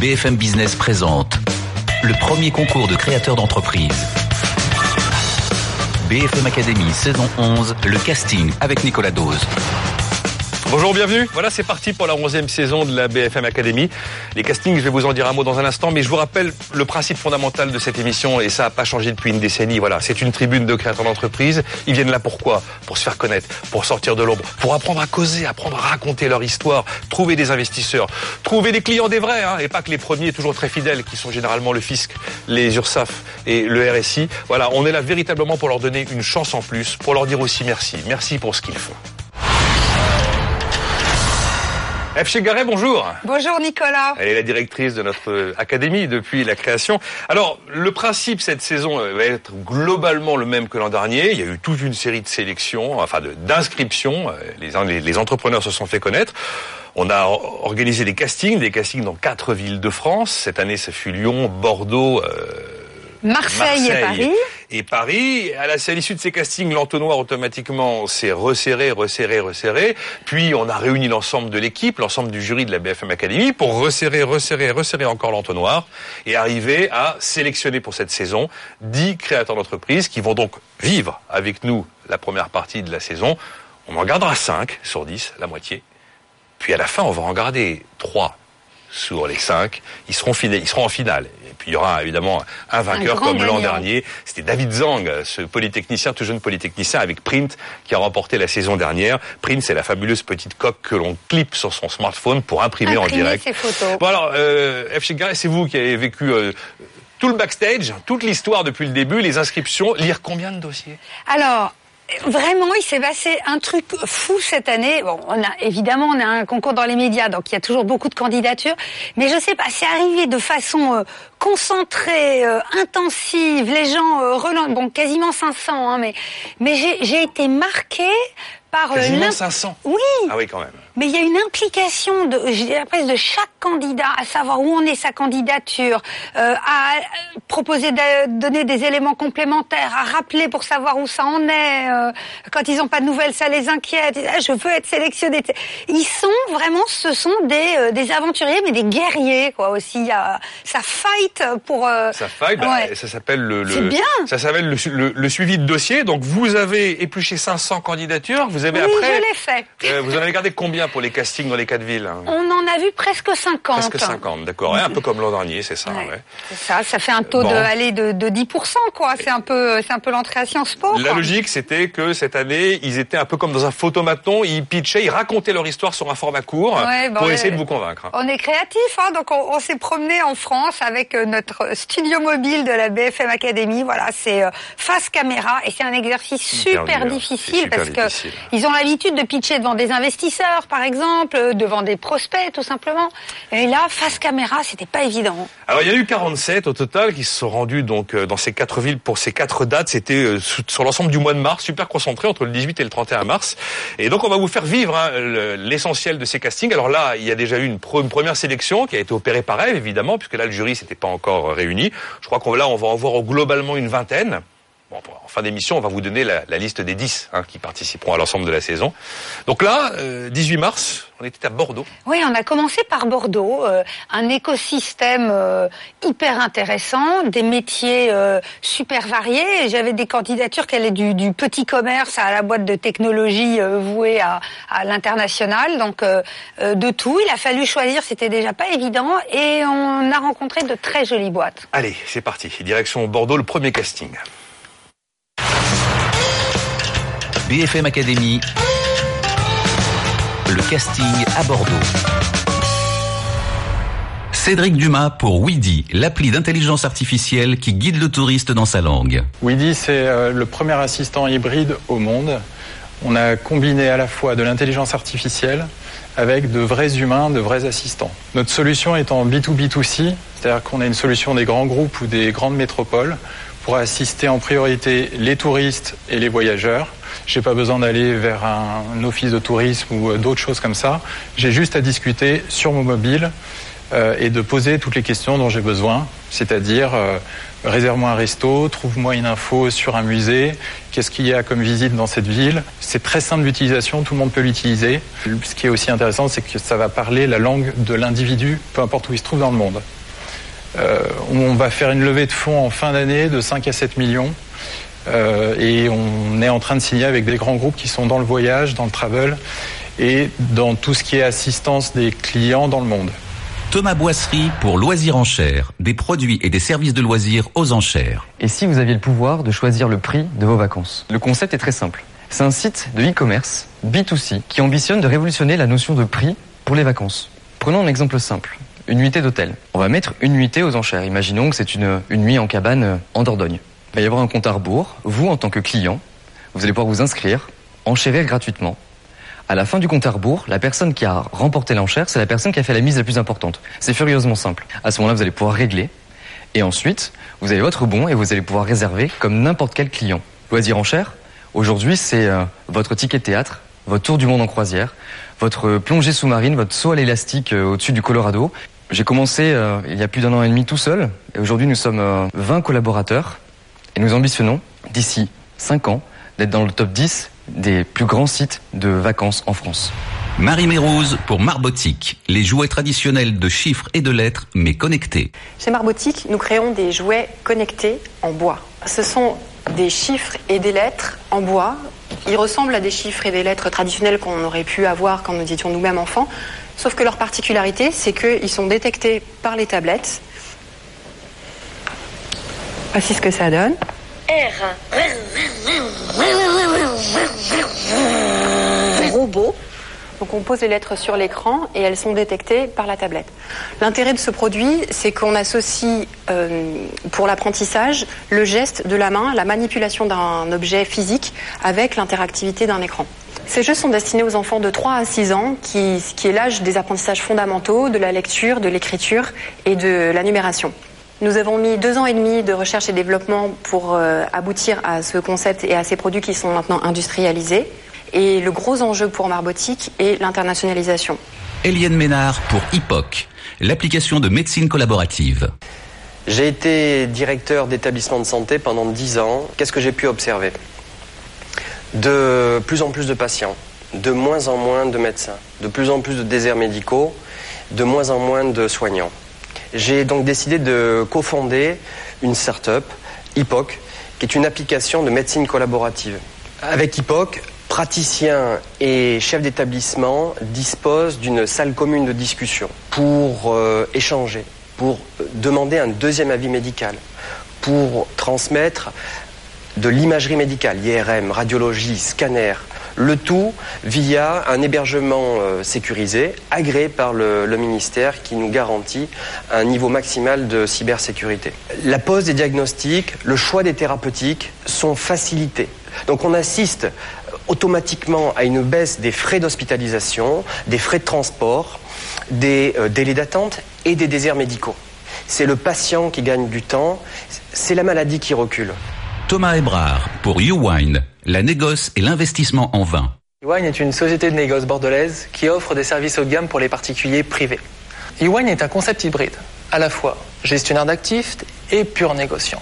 BFM Business présente le premier concours de créateurs d'entreprise. BFM Academy saison 11, le casting avec Nicolas Dose. Bonjour, bienvenue. Voilà, c'est parti pour la 11e saison de la BFM Academy. Les castings, je vais vous en dire un mot dans un instant, mais je vous rappelle le principe fondamental de cette émission, et ça n'a pas changé depuis une décennie. Voilà, c'est une tribune de créateurs d'entreprise. Ils viennent là pourquoi? Pour se faire connaître, pour sortir de l'ombre, pour apprendre à causer, apprendre à raconter leur histoire, trouver des investisseurs, trouver des clients des vrais, hein, et pas que les premiers toujours très fidèles, qui sont généralement le fisc, les URSAF et le RSI. Voilà, on est là véritablement pour leur donner une chance en plus, pour leur dire aussi merci. Merci pour ce qu'ils font. F. Chegaray, bonjour. Bonjour Nicolas. Elle est la directrice de notre académie depuis la création. Alors, le principe cette saison euh, va être globalement le même que l'an dernier. Il y a eu toute une série de sélections, enfin d'inscriptions. Euh, les, les, entrepreneurs se sont fait connaître. On a organisé des castings, des castings dans quatre villes de France. Cette année, ça fut Lyon, Bordeaux, euh, Marseille, et Paris. Et Paris, à l'issue de ces castings, l'entonnoir automatiquement s'est resserré, resserré, resserré. Puis on a réuni l'ensemble de l'équipe, l'ensemble du jury de la BFM Academy pour resserrer, resserrer, resserrer encore l'entonnoir et arriver à sélectionner pour cette saison 10 créateurs d'entreprise qui vont donc vivre avec nous la première partie de la saison. On en gardera 5 sur 10, la moitié. Puis à la fin, on va en garder 3 sur les 5. Ils seront, ils seront en finale. Puis il y aura évidemment un vainqueur comme l'an dernier. C'était David Zang, ce polytechnicien, tout jeune polytechnicien avec Print, qui a remporté la saison dernière. Print, c'est la fabuleuse petite coque que l'on clip sur son smartphone pour imprimer, en direct. Ses photos. Bon alors, euh, c'est vous qui avez vécu euh, tout le backstage, toute l'histoire depuis le début, les inscriptions, lire combien de dossiers? Alors, Vraiment, il s'est passé un truc fou cette année. Bon, on a évidemment on a un concours dans les médias, donc il y a toujours beaucoup de candidatures. Mais je sais pas, c'est arrivé de façon euh, concentrée, euh, intensive. Les gens euh, relancent, bon, quasiment 500, hein, mais mais j'ai été marquée par quasiment 500. Oui. Ah oui, quand même mais il y a une implication de, de chaque candidat à savoir où en est sa candidature, euh, à proposer de donner des éléments complémentaires, à rappeler pour savoir où ça en est. Euh, quand ils n'ont pas de nouvelles, ça les inquiète. Ah, je veux être sélectionné. Ils sont vraiment, ce sont des, euh, des aventuriers, mais des guerriers quoi aussi. Il y a, ça fight pour. Euh, ça fight, bah, ça s'appelle le. le bien. Ça s'appelle le, le, suivi de dossier. Donc vous avez épluché 500 candidatures. Vous avez oui, après. je l'ai fait. vous en avez gardé combien pour les castings dans les quatre villes hein On en a vu presque 50. Presque 50, d'accord. un peu comme l'an dernier, c'est ça. Ouais. Ça, ça fait un taux de, aller de, de 10%, quoi. C'est un peu, c'est un peu l'entrée à Sciences Po. La logique, c'était que cette année, ils étaient un peu comme dans un photomaton, ils pitchaient, ils racontaient leur histoire sur un format court pour essayer de vous convaincre. On est créatifs, hein, donc on, on s'est promené en France avec euh, notre studio mobile de la BFM Academy. Voilà, c'est euh, face caméra et c'est un exercice super difficile parce que ils ont l'habitude de pitcher devant des investisseurs, par exemple, euh, devant des prospects, tout simplement. Et là, face caméra, c'était pas évident. Alors, il y a eu 47 au total qui se sont rendus donc dans ces quatre villes pour ces quatre dates. C'était sur l'ensemble du mois de mars, super concentré entre le 18 et le 31 mars. Et donc, on va vous faire vivre hein, l'essentiel de ces castings. Alors là, il y a déjà eu une, première sélection qui a été opérée par elle, évidemment, puisque là, le jury s'était pas encore réuni. Je crois qu'on là, on va en voir globalement une vingtaine. Bon, en fin d'émission, on va vous donner la, liste des 10 hein, qui participeront à l'ensemble de la saison. Donc là, 18 euh, mars, on était à Bordeaux. Oui, on a commencé par Bordeaux, euh, un écosystème euh, hyper intéressant, des métiers super variés. J'avais des candidatures qui allaient du, du, petit commerce à la boîte de technologie vouée à, à l'international, donc de tout. Il a fallu choisir, c'était déjà pas évident, et on a rencontré de très jolies boîtes. Allez, c'est parti. Direction Bordeaux, le premier casting. BFM Academy, le casting à Bordeaux. Cédric Dumas pour Weedy, l'appli d'intelligence artificielle qui guide le touriste dans sa langue. Weedy, c'est euh, le premier assistant hybride au monde. On a combiné à la fois de l'intelligence artificielle avec de vrais humains, de vrais assistants. Notre solution est en B2B2C, c'est-à-dire qu'on a une solution des grands groupes ou des grandes métropoles pour assister en priorité les touristes et les voyageurs j'ai pas besoin d'aller vers un office de tourisme ou euh, d'autres choses comme ça. J'ai juste à discuter sur mon mobile euh, et de poser toutes les questions dont j'ai besoin, c'est-à-dire euh, réserve-moi un resto, trouve-moi une info sur un musée, qu'est-ce qu'il y a comme visite dans cette ville? C'est très simple d'utilisation, tout le monde peut l'utiliser. Ce qui est aussi intéressant, c'est que ça va parler la langue de l'individu, peu importe où il se trouve dans le monde. On va faire une levée de fonds en fin d'année de 5 à 7 millions. Euh, et on est en train de signer avec des grands groupes qui sont dans le voyage, dans le travel et dans tout ce qui est assistance des clients dans le monde. Thomas Boisserie pour Loisirs Enchères, des produits et des services de loisirs aux enchères. Et si vous aviez le pouvoir de choisir le prix de vos vacances? Le concept est très simple. C'est un site de e-commerce, B2C, qui ambitionne de révolutionner la notion de prix pour les vacances. Prenons un exemple simple. Une nuitée d'hôtel. On va mettre une nuitée aux enchères. Imaginons que c'est une, une nuit en cabane en Dordogne. Il va y avoir un compte à rebours. Vous, en tant que client, vous allez pouvoir vous inscrire, enchérir gratuitement. À la fin du compte à rebours, la personne qui a remporté l'enchère, c'est la personne qui a fait la mise la plus importante. C'est furieusement simple. À ce moment-là, vous allez pouvoir régler. Et ensuite, vous avez votre bon et vous allez pouvoir réserver comme n'importe quel client. Loisir enchère, aujourd'hui, c'est euh, votre ticket théâtre, votre tour du monde en croisière, votre plongée sous-marine, votre saut à l'élastique euh, au-dessus du Colorado. J'ai commencé euh, il y a plus d'un an et demi tout seul. Et aujourd'hui, nous sommes 20 collaborateurs. Et nous ambitionnons, d'ici 5 ans, d'être dans le top 10 des plus grands sites de vacances en France. Marie Mérouse pour Marbotique, les jouets traditionnels de chiffres et de lettres, mais connectés. Chez Marbotique, nous créons des jouets connectés en bois. Ce sont des chiffres et des lettres en bois. Ils ressemblent à des chiffres et des lettres traditionnels qu'on aurait pu avoir quand nous étions nous-mêmes enfants, sauf que leur particularité, c'est qu'ils sont détectés par les tablettes. Voici ce que ça donne. R. Robot. Donc on pose les lettres sur l'écran et elles sont détectées par la tablette. L'intérêt de ce produit, c'est qu'on associe euh, pour l'apprentissage le geste de la main, la manipulation d'un objet physique avec l'interactivité d'un écran. Ces jeux sont destinés aux enfants de 3 à 6 ans, qui, qui est l'âge des apprentissages fondamentaux, de la lecture, de l'écriture et de la numération. Nous avons mis deux ans et demi de recherche et développement pour euh, aboutir à ce concept et à ces produits qui sont maintenant industrialisés. Et le gros enjeu pour Marbotique est l'internationalisation. Eliane Ménard pour HIPOC, l'application de médecine collaborative. J'ai été directeur d'établissement de santé pendant dix ans. Qu'est-ce que j'ai pu observer? De plus en plus de patients, de moins en moins de médecins, de plus en plus de déserts médicaux, de moins en moins de soignants. J'ai donc décidé de cofonder une start-up, HIPOC, qui est une application de médecine collaborative. Avec HIPOC, praticiens et chefs d'établissement disposent d'une salle commune de discussion pour euh, échanger, pour demander un deuxième avis médical, pour transmettre de l'imagerie médicale, IRM, radiologie, scanner, le tout via un hébergement euh, sécurisé, agréé par le, ministère qui nous garantit un niveau maximal de cybersécurité. La pose des diagnostics, le choix des thérapeutiques sont facilités. Donc on assiste automatiquement à une baisse des frais d'hospitalisation, des frais de transport, des euh, délais d'attente et des déserts médicaux. C'est le patient qui gagne du temps, c'est la maladie qui recule. Thomas Ebrard pour YouWine, la négoce et l'investissement en vin. YouWine est une société de négoce bordelaise qui offre des services haut de gamme pour les particuliers privés. YouWine est un concept hybride, à la fois gestionnaire d'actifs et pur négociant.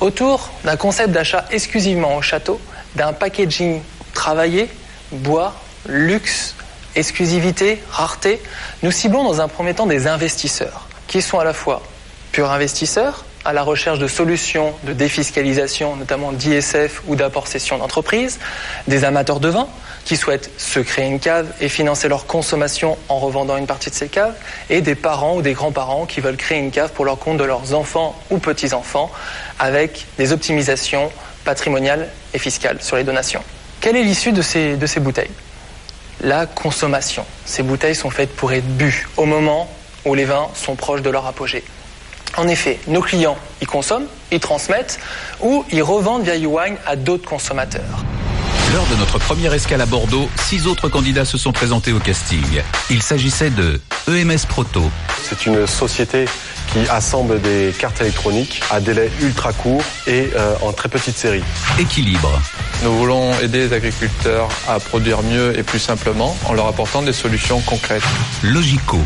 Autour d'un concept d'achat exclusivement au château, d'un packaging travaillé, bois, luxe, exclusivité, rareté, nous ciblons dans un premier temps des investisseurs qui sont à la fois purs investisseurs, à la recherche de solutions de défiscalisation, notamment d'ISF ou d'apport cession d'entreprise, des amateurs de vin qui souhaitent se créer une cave et financer leur consommation en revendant une partie de ces caves, et des parents ou des grands-parents qui veulent créer une cave pour leur compte de leurs enfants ou petits-enfants avec des optimisations patrimoniales et fiscales sur les donations. Quelle est l'issue de ces, de ces bouteilles? La consommation. Ces bouteilles sont faites pour être bues au moment où les vins sont proches de leur apogée. En effet, nos clients, ils consomment, ils transmettent ou ils revendent via YouWine à d'autres consommateurs. Lors de notre première escale à Bordeaux, six autres candidats se sont présentés au casting. Il s'agissait de EMS Proto. C'est une société qui assemble des cartes électroniques à délai ultra court et euh, en très petite série. Équilibre. Nous voulons aider les agriculteurs à produire mieux et plus simplement en leur apportant des solutions concrètes. Logico.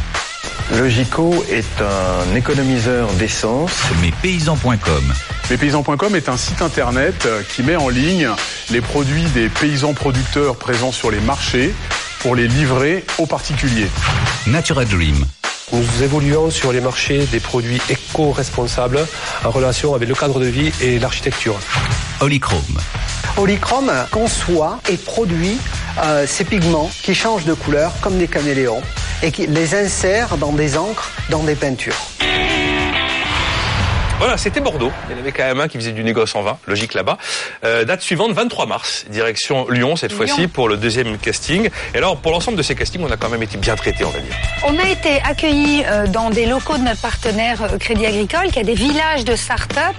Logico est un économiseur d'essence. Mespaysans.com Mespaysans.com est un site internet euh, qui met en ligne les produits des paysans producteurs présents sur les marchés pour les livrer aux particuliers. Natura Dream. Nous évoluons sur les marchés des produits éco-responsables en relation avec le cadre de vie et l'architecture. Polychrome. Polychrome conçoit et produit euh, ces pigments qui changent de couleur comme des caméléons et qui les insère dans des encres, dans des peintures. Voilà, c'était Bordeaux. Il y en avait quand même un qui faisait du négoce en vin, logique là-bas. Euh, date suivante, 23 mars, direction Lyon cette fois-ci pour le deuxième casting. Et alors, pour l'ensemble de ces castings, on a quand même été bien traités, on va dire. On a été accueillis euh, dans des locaux de notre partenaire euh, Crédit Agricole, qui a des villages de start-up.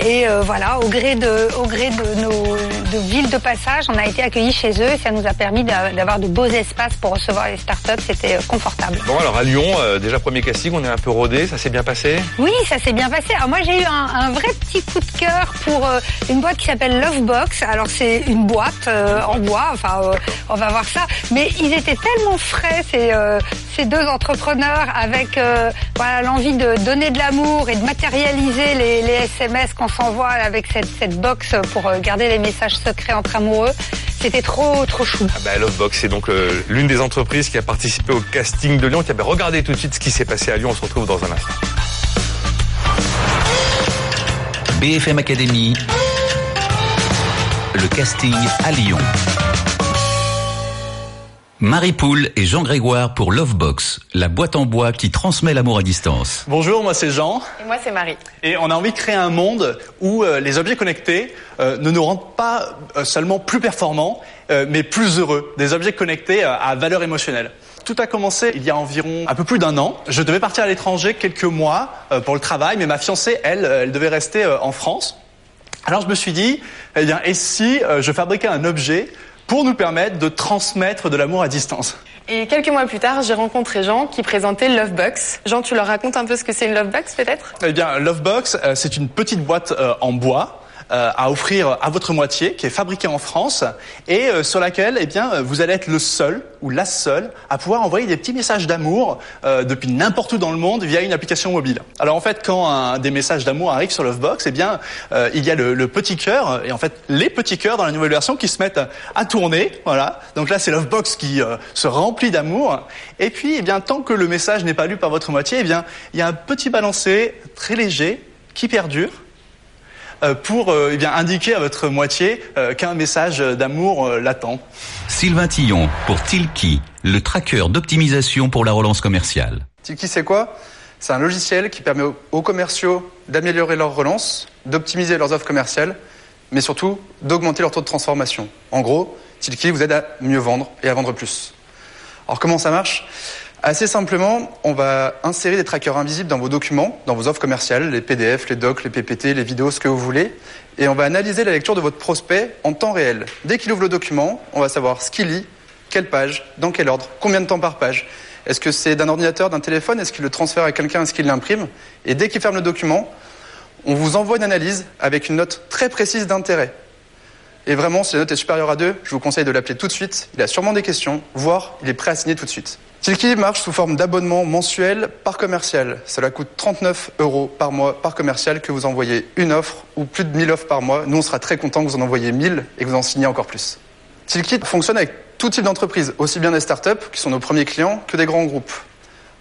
Et euh, voilà, au gré de, au gré de nos de villes de passage, on a été accueillis chez eux. Et ça nous a permis d'a- d'avoir de beaux espaces pour recevoir les start-up. C'était confortable. Bon, alors à Lyon, euh, déjà premier casting, on est un peu rodé, ça s'est bien passé? Oui, ça s'est bien passé. Alors moi j'ai eu un, vrai petit coup de cœur pour euh, une boîte qui s'appelle Lovebox. Alors c'est une boîte euh, en bois, enfin euh, on va voir ça. Mais ils étaient tellement frais ces, ces deux entrepreneurs avec l'envie de donner de l'amour et de matérialiser les, SMS qu'on s'envoie avec cette, cette box pour garder les messages secrets entre amoureux. C'était trop trop chou. Ah bah, Lovebox, c'est donc l'une des entreprises qui a participé au casting de Lyon. Qui a regardé tout de suite ce qui s'est passé à Lyon. On se retrouve dans un instant. BFM Academy. Le casting à Lyon. Marie Poule et Jean Grégoire pour Lovebox, la boîte en bois qui transmet l'amour à distance. Bonjour, moi c'est Jean. Et moi, c'est Marie. Et on a envie de créer un monde où euh, les objets connectés euh, ne nous rendent pas euh, seulement plus performants, euh, mais plus heureux. Des objets connectés euh, à valeur émotionnelle. Tout a commencé il y a environ un peu plus d'un an. Je devais partir à l'étranger quelques mois euh, pour le travail, mais ma fiancée, elle, euh, elle devait rester euh, en France. Alors je me suis dit, eh bien, et si je fabriquais un objet pour nous permettre de transmettre de l'amour à distance? Et quelques mois plus tard, j'ai rencontré Jean qui présentait Lovebox. Jean, tu leur racontes un peu ce que c'est une Lovebox peut-être? Eh bien, Lovebox, c'est une petite boîte en bois à offrir à votre moitié, qui est fabriquée en France et euh, sur laquelle, eh bien, euh, vous allez être le seul ou la seule à pouvoir envoyer des petits messages d'amour euh, depuis n'importe où dans le monde via une application mobile. Alors en fait, quand un, des messages d'amour arrivent sur Lovebox, eh bien, euh, il y a le, le petit cœur et en fait les petits cœurs dans la nouvelle version qui se mettent à tourner. Voilà. Donc là, c'est Lovebox qui euh, se remplit d'amour. Et puis, eh bien, tant que le message n'est pas lu par votre moitié, eh bien, il y a un petit balancé très léger qui perdure euh, pour euh, eh bien, indiquer à votre moitié euh, qu'un message d'amour euh, l'attend. Sylvain Tillon pour Tilki, le tracker d'optimisation pour la relance commerciale. Tilki, c'est quoi? C'est un logiciel qui permet aux- aux commerciaux d'améliorer leur relance, d'optimiser leurs offres commerciales, mais surtout d'augmenter leur taux de transformation. En gros, Tilki vous aide à mieux vendre et à vendre plus. Alors comment ça marche? Assez simplement, on va insérer des trackers invisibles dans vos documents, dans vos offres commerciales, les PDF, les docs, les PPT, les vidéos, ce que vous voulez, et on va analyser la lecture de votre prospect en temps réel. Dès qu'il ouvre le document, on va savoir ce qu'il lit, quelle page, dans quel ordre, combien de temps par page. Est-ce que c'est d'un ordinateur, d'un téléphone Est-ce qu'il le transfère à quelqu'un Est-ce qu'il l'imprime? Et dès qu'il ferme le document, on vous envoie une analyse avec une note très précise d'intérêt. Et vraiment, si la note est supérieure à 2, je vous conseille de l'appeler tout de suite. Il a sûrement des questions, voire il est prêt à signer tout de suite. Tilki marche sous forme d'abonnement mensuel par commercial. Cela coûte 39 euros par mois par commercial que vous envoyez une offre ou plus de 1000 offres par mois. Nous, on sera très contents que vous en envoyiez 1000 et que vous en signiez encore plus. Tilkit fonctionne avec tout type d'entreprise, aussi bien des startups, qui sont nos premiers clients, que des grands groupes.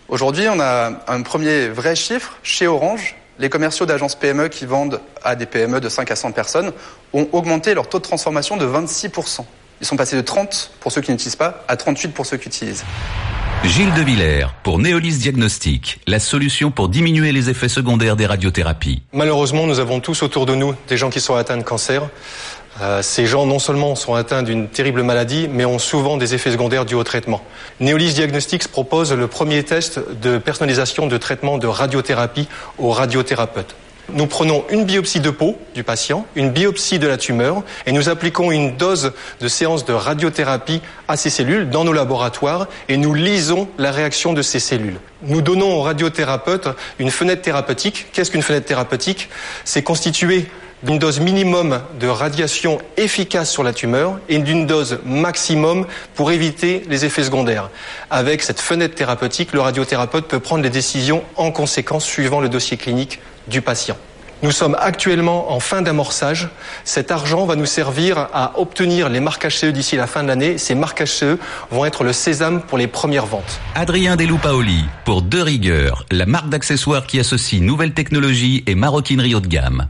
Aujourd'hui, on a un premier vrai chiffre chez Orange. Les commerciaux d'agences PME qui vendent à des PME de 5 à 100 personnes ont augmenté leur taux de transformation de 26%. Ils sont passés de 30 pour ceux qui n'utilisent pas à 38 pour ceux qui utilisent. Gilles de Villers pour Neolis Diagnostic, la solution pour diminuer les effets secondaires des radiothérapies. Malheureusement, nous avons tous autour de nous des gens qui sont atteints de cancer. Euh, ces gens, non seulement sont atteints d'une terrible maladie, mais ont souvent des effets secondaires dus au traitement. Neolis Diagnostics propose le premier test de personnalisation de traitement de radiothérapie aux radiothérapeutes. Nous prenons une biopsie de peau du patient, une biopsie de la tumeur, et nous appliquons une dose de séance de radiothérapie à ces cellules dans nos laboratoires, et nous lisons la réaction de ces cellules. Nous donnons aux radiothérapeutes une fenêtre thérapeutique. Qu'est-ce qu'une fenêtre thérapeutique? C'est constitué d'une dose minimum de radiation efficace sur la tumeur et d'une dose maximum pour éviter les effets secondaires. Avec cette fenêtre thérapeutique, le radiothérapeute peut prendre les décisions en conséquence suivant le dossier clinique du patient. Nous sommes actuellement en fin d'amorçage. Cet argent va nous servir à obtenir les marques HCE d'ici la fin de l'année. Ces marques HCE vont être le sésame pour les premières ventes. Adrien Deloupaoli, pour De Rigueur, la marque d'accessoires qui associe nouvelles technologies et maroquinerie haut de gamme.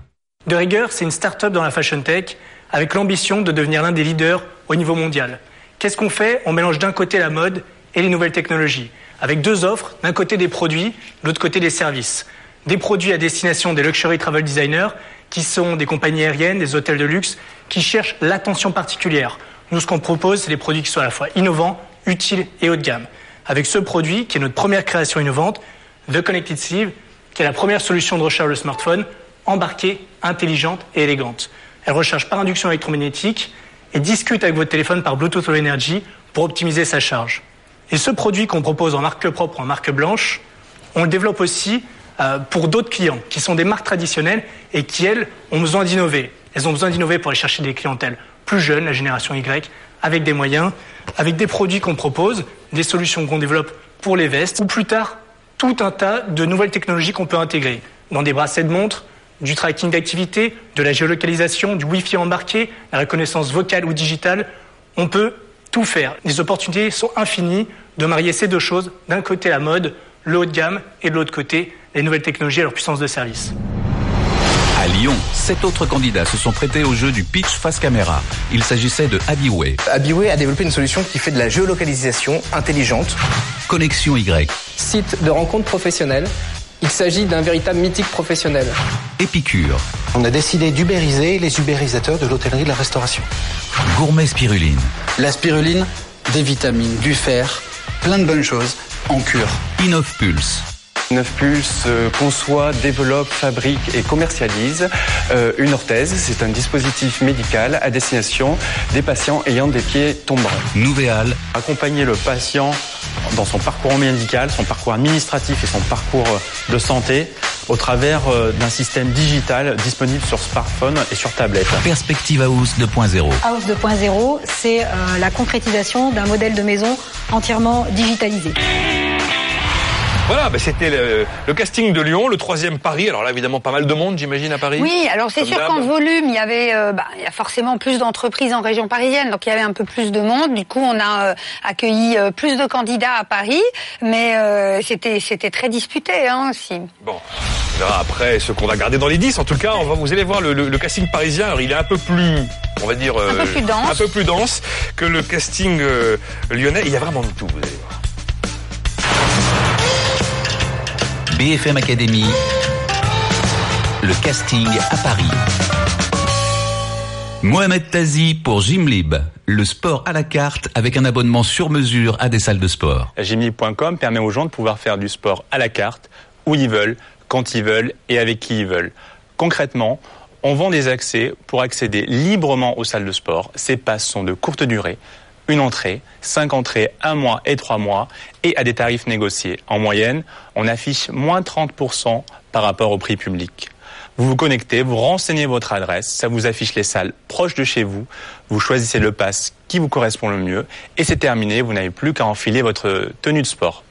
De Rigueur, c'est une start-up dans la fashion tech avec l'ambition de devenir l'un des leaders au niveau mondial. Qu'est-ce qu'on fait? On mélange d'un côté la mode et les nouvelles technologies, avec deux offres, d'un côté des produits, de l'autre côté des services des produits à destination des luxury travel designers, qui sont des compagnies aériennes, des hôtels de luxe, qui cherchent l'attention particulière. Nous, ce qu'on propose, c'est des produits qui sont à la fois innovants, utiles et haut de gamme. Avec ce produit, qui est notre première création innovante, The Connected Sleeve, qui est la première solution de recharge de smartphone, embarquée, intelligente et élégante. Elle recharge par induction électromagnétique et discute avec votre téléphone par Bluetooth Low Energy pour optimiser sa charge. Et ce produit qu'on propose en marque propre en marque blanche, on le développe aussi pour d'autres clients qui sont des marques traditionnelles et qui, elles, ont besoin d'innover. Elles ont besoin d'innover pour aller chercher des clientèles plus jeunes, la génération Y, avec des moyens, avec des produits qu'on propose, des solutions qu'on développe pour les vestes, ou plus tard, tout un tas de nouvelles technologies qu'on peut intégrer dans des bracelets de montre, du tracking d'activité, de la géolocalisation, du Wi-Fi embarqué, la reconnaissance vocale ou digitale. On peut tout faire. Les opportunités sont infinies de marier ces deux choses. D'un côté, la mode, le haut de gamme, et de l'autre côté, les nouvelles technologies et leur puissance de service. À Lyon, sept autres candidats se sont prêtés au jeu du pitch face caméra. Il s'agissait de Abiway. Abiway a développé une solution qui fait de la géolocalisation intelligente. Connexion Y. Site de rencontres professionnelles. Il s'agit d'un véritable mythique professionnel. Épicure. On a décidé d'ubériser les ubérisateurs de l'hôtellerie et de la restauration. Gourmet spiruline. La spiruline, des vitamines, du fer, plein de bonnes choses en cure. Innov Pulse. Neufpulse euh, conçoit, développe, fabrique et commercialise euh, une orthèse. C'est un dispositif médical à destination des patients ayant des pieds tombants. Nouvéal. Accompagner le patient dans son parcours médical, son parcours administratif et son parcours de santé au travers euh, d'un système digital disponible sur smartphone et sur tablette. Perspective House 2.0. House 2.0, c'est la concrétisation d'un modèle de maison entièrement digitalisé. Voilà, bah, c'était le, casting de Lyon, le troisième Paris. Alors là, évidemment, pas mal de monde, j'imagine, à Paris. Oui, alors c'est sûr qu'en volume, il y avait, euh, bah, il y a forcément plus d'entreprises en région parisienne, donc il y avait un peu plus de monde. Du coup, on a euh, accueilli euh, plus de candidats à Paris, mais c'était c'était très disputé hein, aussi. Bon, on verra après ce qu'on va garder dans les 10. En tout cas, on va, vous allez voir le, casting parisien. Alors, il est un peu plus, on va dire, un peu plus dense, un peu plus dense que le casting lyonnais. Il y a vraiment de tout, vous allez voir. BFM Academy, le casting à Paris. Mohamed Tazi pour Gymlib, le sport à la carte avec un abonnement sur mesure à des salles de sport. Gymlib.com permet aux gens de pouvoir faire du sport à la carte, où ils veulent, quand ils veulent et avec qui ils veulent. Concrètement, on vend des accès pour accéder librement aux salles de sport. Ces passes sont de courte durée une entrée, cinq entrées, un mois et trois mois, et à des tarifs négociés. En moyenne, on affiche moins 30% par rapport au prix public. Vous vous connectez, vous renseignez votre adresse, ça vous affiche les salles proches de chez vous, vous choisissez le pass qui vous correspond le mieux, et c'est terminé, vous n'avez plus qu'à enfiler votre tenue de sport.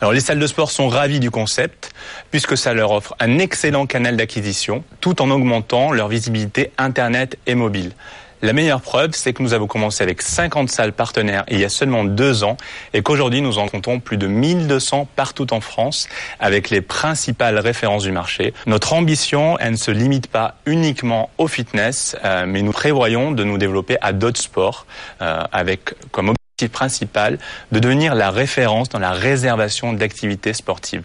Alors les salles de sport sont ravies du concept puisque ça leur offre un excellent canal d'acquisition tout en augmentant leur visibilité internet et mobile. La meilleure preuve, c'est que nous avons commencé avec 50 salles partenaires il y a seulement deux ans et qu'aujourd'hui nous en comptons plus de 1200 partout en France avec les principales références du marché. Notre ambition, elle ne se limite pas uniquement au fitness, euh, mais nous prévoyons de nous développer à d'autres sports euh, avec comme objectif principal de devenir la référence dans la réservation d'activités sportives.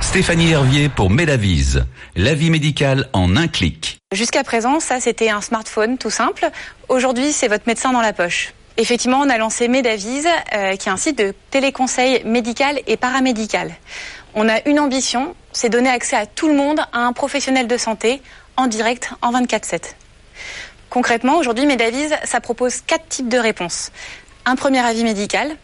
Stéphanie Hervier pour Medavise, l'avis médical en un clic. Jusqu'à présent, ça c'était un smartphone tout simple. Aujourd'hui, c'est votre médecin dans la poche. Effectivement, on a lancé Medavise, euh, qui est un site de téléconseil médical et paramédical. On a une ambition, c'est donner accès à tout le monde à un professionnel de santé en direct en 24/7. Concrètement, aujourd'hui, Medavise, ça propose quatre types de réponses. Un premier avis médical,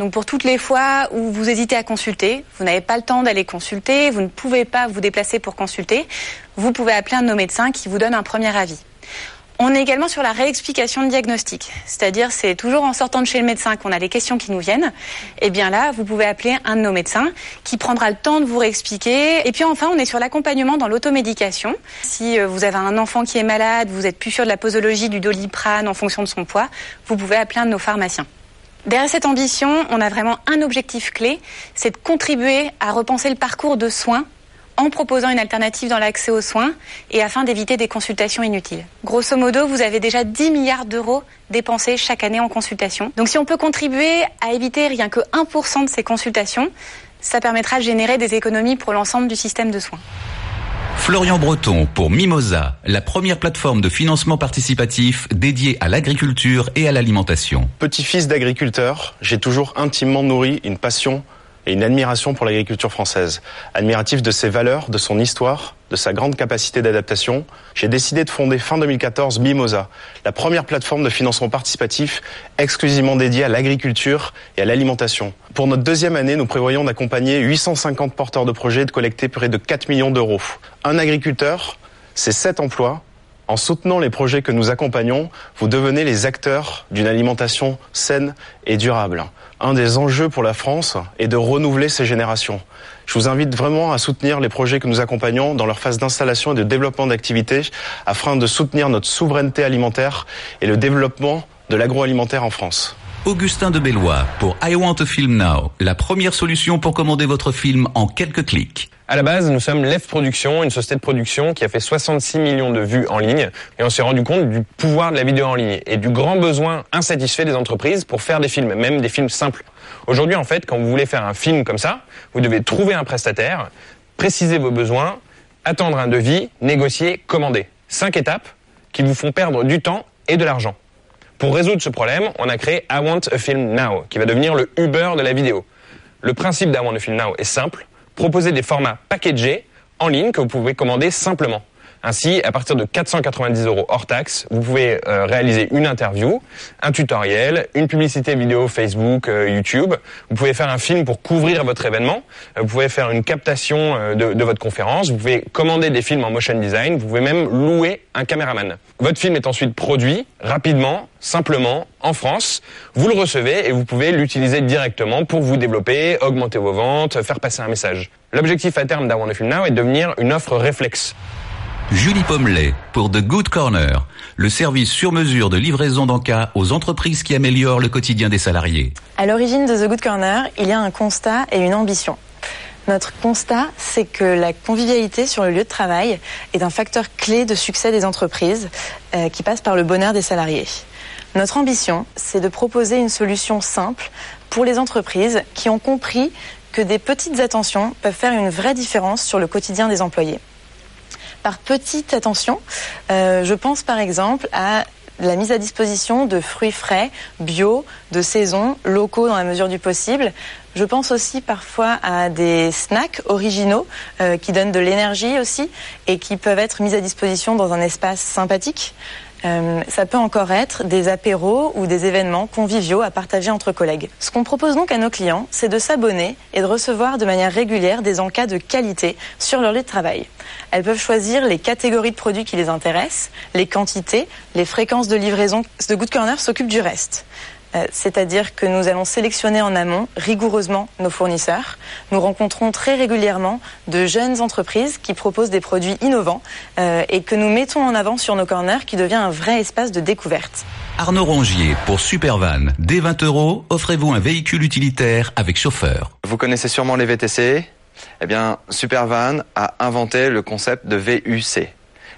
Donc pour toutes les fois où vous hésitez à consulter, vous n'avez pas le temps d'aller consulter, vous ne pouvez pas vous déplacer pour consulter, vous pouvez appeler un de nos médecins qui vous donne un premier avis. On est également sur la réexplication de diagnostic, c'est-à-dire c'est toujours en sortant de chez le médecin qu'on a des questions qui nous viennent. Et bien là, vous pouvez appeler un de nos médecins qui prendra le temps de vous réexpliquer. Et puis enfin, on est sur l'accompagnement dans l'automédication. Si euh, vous avez un enfant qui est malade, vous êtes plus sûr de la posologie du doliprane en fonction de son poids, vous pouvez appeler un de nos pharmaciens. Derrière cette ambition, on a vraiment un objectif clé, c'est de contribuer à repenser le parcours de soins en proposant une alternative dans l'accès aux soins et afin d'éviter des consultations inutiles. Grosso modo, vous avez déjà 10 milliards d'euros dépensés chaque année en consultation. Donc si on peut contribuer à éviter rien que 1% de ces consultations, ça permettra de générer des économies pour l'ensemble du système de soins. Florian Breton pour Mimosa, la première plateforme de financement participatif dédiée à l'agriculture et à l'alimentation. Petit-fils d'agriculteur, j'ai toujours intimement nourri une passion et une admiration pour l'agriculture française. Admiratif de ses valeurs, de son histoire, de sa grande capacité d'adaptation, j'ai décidé de fonder fin 2014 Mimosa, la première plateforme de financement participatif exclusivement dédiée à l'agriculture et à l'alimentation. Pour notre deuxième année, nous prévoyons d'accompagner 850 porteurs de projets et de collecter près de 4 millions d'euros. Un agriculteur, c'est 7 emplois en soutenant les projets que nous accompagnons, vous devenez les acteurs d'une alimentation saine et durable. Un des enjeux pour la France est de renouveler ces générations. Je vous invite vraiment à soutenir les projets que nous accompagnons dans leur phase d'installation et de développement d'activités afin de soutenir notre souveraineté alimentaire et le développement de l'agroalimentaire en France. Augustin de Bellois pour I Want a Film Now, la première solution pour commander votre film en quelques clics. À la base, nous sommes Left Production, une société de production qui a fait 66 millions de vues en ligne. Et on s'est rendu compte du pouvoir de la vidéo en ligne et du grand besoin insatisfait des entreprises pour faire des films, même des films simples. Aujourd'hui, en fait, quand vous voulez faire un film comme ça, vous devez trouver un prestataire, préciser vos besoins, attendre un devis, négocier, commander. Cinq étapes qui vous font perdre du temps et de l'argent. Pour résoudre ce problème, on a créé I Want a Film Now, qui va devenir le Uber de la vidéo. Le principe d'I Want a Film Now est simple proposer des formats packagés en ligne que vous pouvez commander simplement. Ainsi, à partir de 490 euros hors taxe, vous pouvez euh, réaliser une interview, un tutoriel, une publicité vidéo Facebook, euh, YouTube. Vous pouvez faire un film pour couvrir votre événement. Euh, vous pouvez faire une captation de, de, votre conférence. Vous pouvez commander des films en motion design. Vous pouvez même louer un caméraman. Votre film est ensuite produit rapidement, simplement, en France. Vous le recevez et vous pouvez l'utiliser directement pour vous développer, augmenter vos ventes, faire passer un message. L'objectif à terme d'Awan Film Now est de devenir une offre réflexe. Julie Pommelet pour The Good Corner, le service sur mesure de livraison d'encas aux entreprises qui améliorent le quotidien des salariés. À l'origine de The Good Corner, il y a un constat et une ambition. Notre constat, c'est que la convivialité sur le lieu de travail est un facteur clé de succès des entreprises euh, qui passe par le bonheur des salariés. Notre ambition, c'est de proposer une solution simple pour les entreprises qui ont compris que des petites attentions peuvent faire une vraie différence sur le quotidien des employés par petite attention. Euh, je pense par exemple à la mise à disposition de fruits frais, bio, de saison, locaux dans la mesure du possible. Je pense aussi parfois à des snacks originaux euh, qui donnent de l'énergie aussi et qui peuvent être mis à disposition dans un espace sympathique. Euh, ça peut encore être des apéros ou des événements conviviaux à partager entre collègues. Ce qu'on propose donc à nos clients, c'est de s'abonner et de recevoir de manière régulière des encas de qualité sur leur lieu de travail. Elles peuvent choisir les catégories de produits qui les intéressent, les quantités, les fréquences de livraison. The Good Corner s'occupe du reste. Euh, c'est-à-dire que nous allons sélectionner en amont rigoureusement nos fournisseurs. Nous rencontrons très régulièrement de jeunes entreprises qui proposent des produits innovants euh, et que nous mettons en avant sur nos corners qui devient un vrai espace de découverte. Arnaud Rongier pour Supervan. Dès 20 euros, offrez-vous un véhicule utilitaire avec chauffeur. Vous connaissez sûrement les VTC. Eh bien, Supervan a inventé le concept de VUC,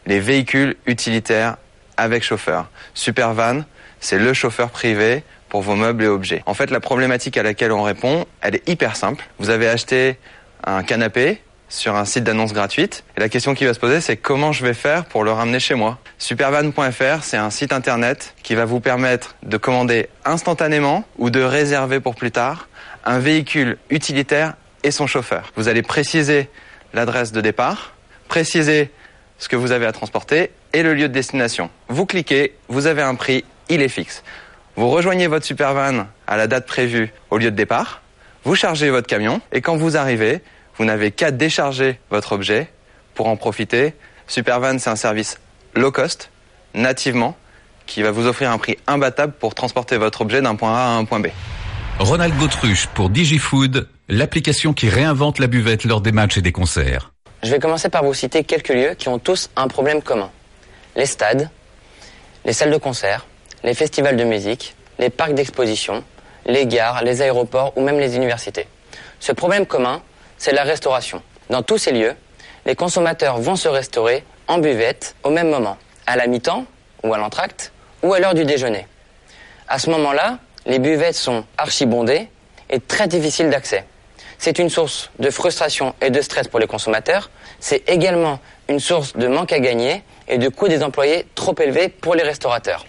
les véhicules utilitaires avec chauffeur. Supervan, c'est le chauffeur privé pour vos meubles et objets. En fait, la problématique à laquelle on répond, elle est hyper simple. Vous avez acheté un canapé sur un site d'annonce gratuite. Et la question qui va se poser, c'est comment je vais faire pour le ramener chez moi? Supervan.fr, c'est un site internet qui va vous permettre de commander instantanément ou de réserver pour plus tard un véhicule utilitaire et son chauffeur. Vous allez préciser l'adresse de départ, préciser ce que vous avez à transporter et le lieu de destination. Vous cliquez, vous avez un prix, il est fixe. Vous rejoignez votre Supervan à la date prévue au lieu de départ, vous chargez votre camion et quand vous arrivez, vous n'avez qu'à décharger votre objet pour en profiter. Supervan, c'est un service low cost, nativement, qui va vous offrir un prix imbattable pour transporter votre objet d'un point A à un point B. Ronald Gautruche pour DigiFood, l'application qui réinvente la buvette lors des matchs et des concerts. Je vais commencer par vous citer quelques lieux qui ont tous un problème commun. Les stades, les salles de concert, les festivals de musique, les parcs d'exposition, les gares, les aéroports ou même les universités. Ce problème commun, c'est la restauration. Dans tous ces lieux, les consommateurs vont se restaurer en buvette au même moment, à la mi-temps ou à l'entracte ou à l'heure du déjeuner. À ce moment-là, les buvettes sont archibondées et très difficiles d'accès. C'est une source de frustration et de stress pour les consommateurs. C'est également une source de manque à gagner et de coûts des employés trop élevés pour les restaurateurs.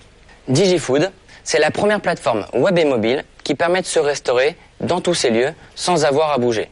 DigiFood, c'est la première plateforme web et mobile qui permet de se restaurer dans tous ces lieux sans avoir à bouger.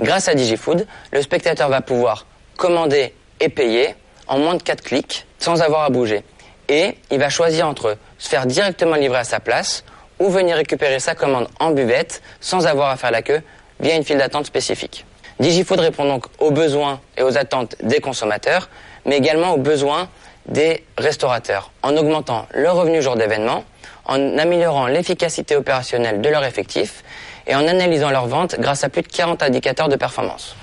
Grâce à DigiFood, le spectateur va pouvoir commander et payer en moins de 4 clics sans avoir à bouger. Et il va choisir entre se faire directement livrer à sa place ou venir récupérer sa commande en buvette sans avoir à faire la queue via une file d'attente spécifique. DigiFood répond donc aux besoins et aux attentes des consommateurs, mais également aux besoins des restaurateurs, en augmentant leur revenu jour d'événement, en améliorant l'efficacité opérationnelle de leur effectif et en analysant leurs ventes grâce à plus de 40 indicateurs de performance.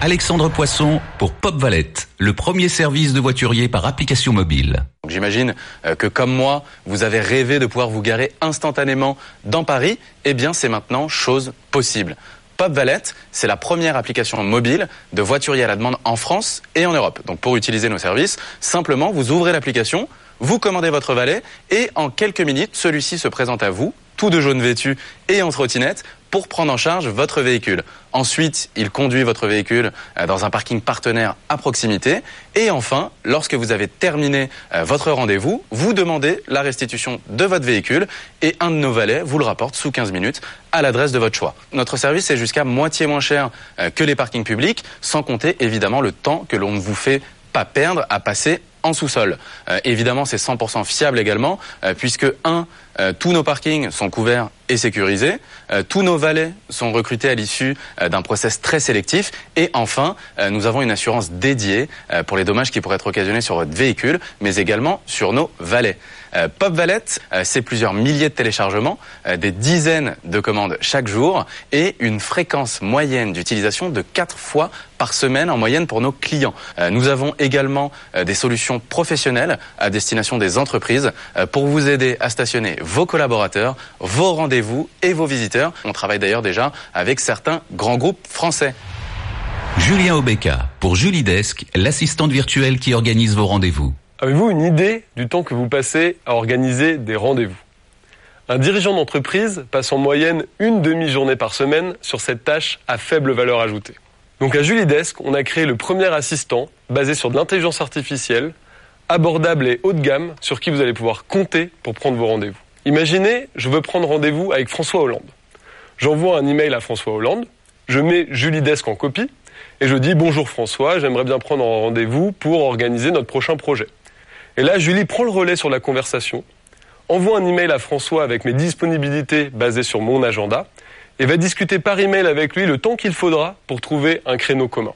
Alexandre Poisson pour Pop Valette, le premier service de voiturier par application mobile. J'imagine euh, que comme moi, vous avez rêvé de pouvoir vous garer instantanément dans Paris. Eh bien, c'est maintenant chose possible. Pop Valette, c'est la première application mobile de voiturier à la demande en France et en Europe. Donc pour utiliser nos services, simplement vous ouvrez l'application, vous commandez votre valet et en quelques minutes, celui-ci se présente à vous, tout de jaune vêtu et en trottinette, pour prendre en charge votre véhicule. Ensuite, il conduit votre véhicule euh, dans un parking partenaire à proximité. Et enfin, lorsque vous avez terminé euh, votre rendez-vous, vous demandez la restitution de votre véhicule et un de nos valets vous le rapporte sous 15 minutes à l'adresse de votre choix. Notre service est jusqu'à moitié moins cher euh, que les parkings publics, sans compter évidemment le temps que l'on ne vous fait pas perdre à passer en sous-sol. Euh, évidemment, c'est 100% fiable également, euh, puisque un, euh, tous nos parkings sont couverts et sécurisés, tous nos valets sont recrutés à l'issue d'un process très sélectif, et enfin, nous avons une assurance dédiée pour les dommages qui pourraient être occasionnés sur votre véhicule, mais également sur nos valets. Pop Valet, c'est plusieurs milliers de téléchargements, des dizaines de commandes chaque jour et une fréquence moyenne d'utilisation de 4 fois par semaine en moyenne pour nos clients. Nous avons également des solutions professionnelles à destination des entreprises pour vous aider à stationner vos collaborateurs, vos rendez-vous et vos visiteurs. On travaille d'ailleurs déjà avec certains grands groupes français. Julien Obeka pour Julidesk, l'assistante virtuelle qui organise vos rendez-vous. Avez-vous une idée du temps que vous passez à organiser des rendez-vous? Un dirigeant d'entreprise passe en moyenne une demi-journée par semaine sur cette tâche à faible valeur ajoutée. Donc à Julidesk, on a créé le premier assistant basé sur de l'intelligence artificielle, abordable et haut de gamme, sur qui vous allez pouvoir compter pour prendre vos rendez-vous. Imaginez, je veux prendre rendez-vous avec François Hollande. J'envoie un email à François Hollande, je mets Julidesk en copie et je dis bonjour François, j'aimerais bien prendre rendez-vous pour organiser notre prochain projet. Et là, Julie prend le relais sur la conversation, envoie un email à François avec mes disponibilités basées sur mon agenda et va discuter par email avec lui le temps qu'il faudra pour trouver un créneau commun.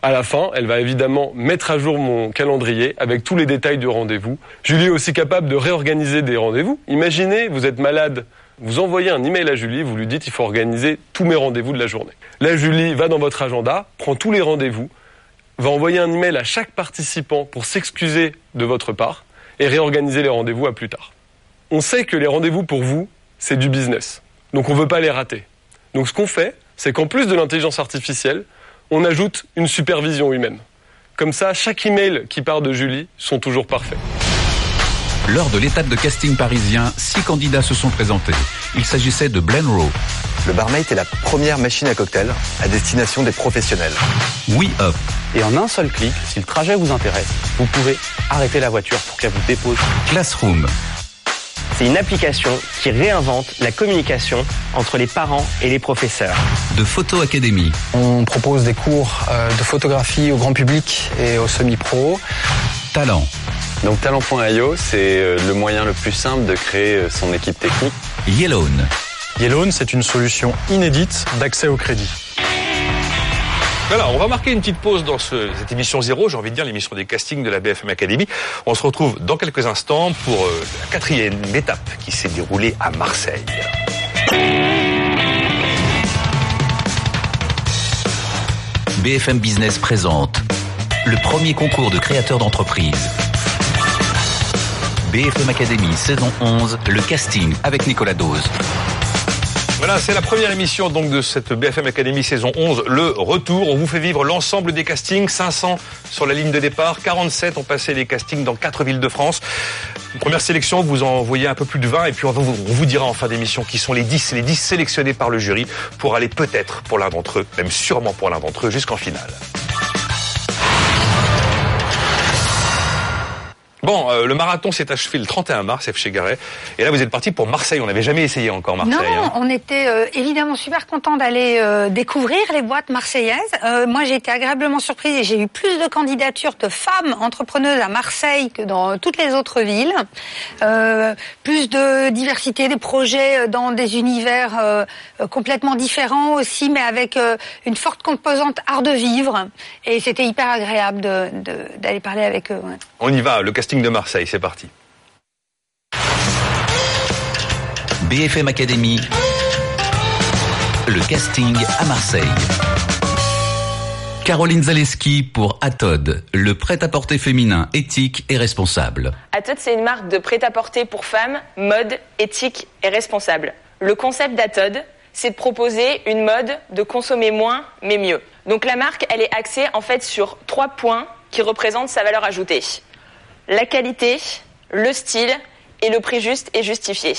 À la fin, elle va évidemment mettre à jour mon calendrier avec tous les détails du rendez-vous. Julie est aussi capable de réorganiser des rendez-vous. Imaginez, vous êtes malade, vous envoyez un email à Julie, vous lui dites il faut organiser tous mes rendez-vous de la journée. Là, Julie va dans votre agenda, prend tous les rendez-vous, va envoyer un email à chaque participant pour s'excuser de votre part et réorganiser les rendez-vous à plus tard. On sait que les rendez-vous pour vous, c'est du business. Donc on ne veut pas les rater. Donc ce qu'on fait, c'est qu'en plus de l'intelligence artificielle, on ajoute une supervision humaine. Comme ça, chaque email qui part de Julie sont toujours parfaits. Lors de l'étape de casting parisien, six candidats se sont présentés. Il s'agissait de Rowe. Le Barmate est la première machine à cocktail à destination des professionnels. We Up. Et en un seul clic, si le trajet vous intéresse, vous pouvez arrêter la voiture pour qu'elle vous dépose. Classroom. C'est une application qui réinvente la communication entre les parents et les professeurs. De Photo Academy. On propose des cours euh, de photographie au grand public et aux semi-pro. Talent. Donc talent.io, c'est euh, le moyen le plus simple de créer euh, son équipe technique. Yellowne. Yellone, c'est une solution inédite d'accès au crédit. Voilà, on va marquer une petite pause dans ce- cette émission zéro, j'ai envie de dire l'émission des castings de la BFM Academy. On se retrouve dans quelques instants pour euh, la quatrième étape qui s'est déroulée à Marseille. BFM Business présente le premier concours de créateurs d'entreprise. BFM Academy saison 11, le casting avec Nicolas Dose. Voilà, c'est la première émission donc de cette BFM Academy saison 11, le retour. On vous fait vivre l'ensemble des castings, 500 sur la ligne de départ, 47 ont passé les castings dans quatre villes de France. Une première sélection, vous en envoyez un peu plus de 20 et puis on vous, on vous dira en fin d'émission qui sont les 10, les 10 sélectionnés par le jury pour aller peut-être pour l'un d'entre eux, même sûrement pour l'un d'entre eux jusqu'en finale. Bon, euh, le marathon s'est achevé le 31 mars, F. chez Garret. Et là, vous êtes parti pour Marseille. On n'avait jamais essayé encore Marseille. Non, hein. on était euh, évidemment super content d'aller euh, découvrir les boîtes marseillaises. Moi, j'ai été agréablement surprise et j'ai eu plus de candidatures de femmes entrepreneuses à Marseille que dans toutes les autres villes. Plus de diversité des projets dans des univers complètement différents aussi, mais avec une forte composante art de vivre. Et c'était hyper agréable de- de- d'aller parler avec eux. ouais. On y va, le casting de Marseille, c'est parti. BFM Academy, le casting à Marseille. Caroline Zaleski pour Atod, le prêt-à-porter féminin éthique et responsable. Atot, c'est une marque de prêt-à-porter pour femmes, mode, éthique et responsable. Le concept d'Atod, c'est de proposer une mode de consommer moins mais mieux. Donc la marque, elle est axée en fait sur trois points qui représentent sa valeur ajoutée. La qualité, le style et le prix juste et justifié.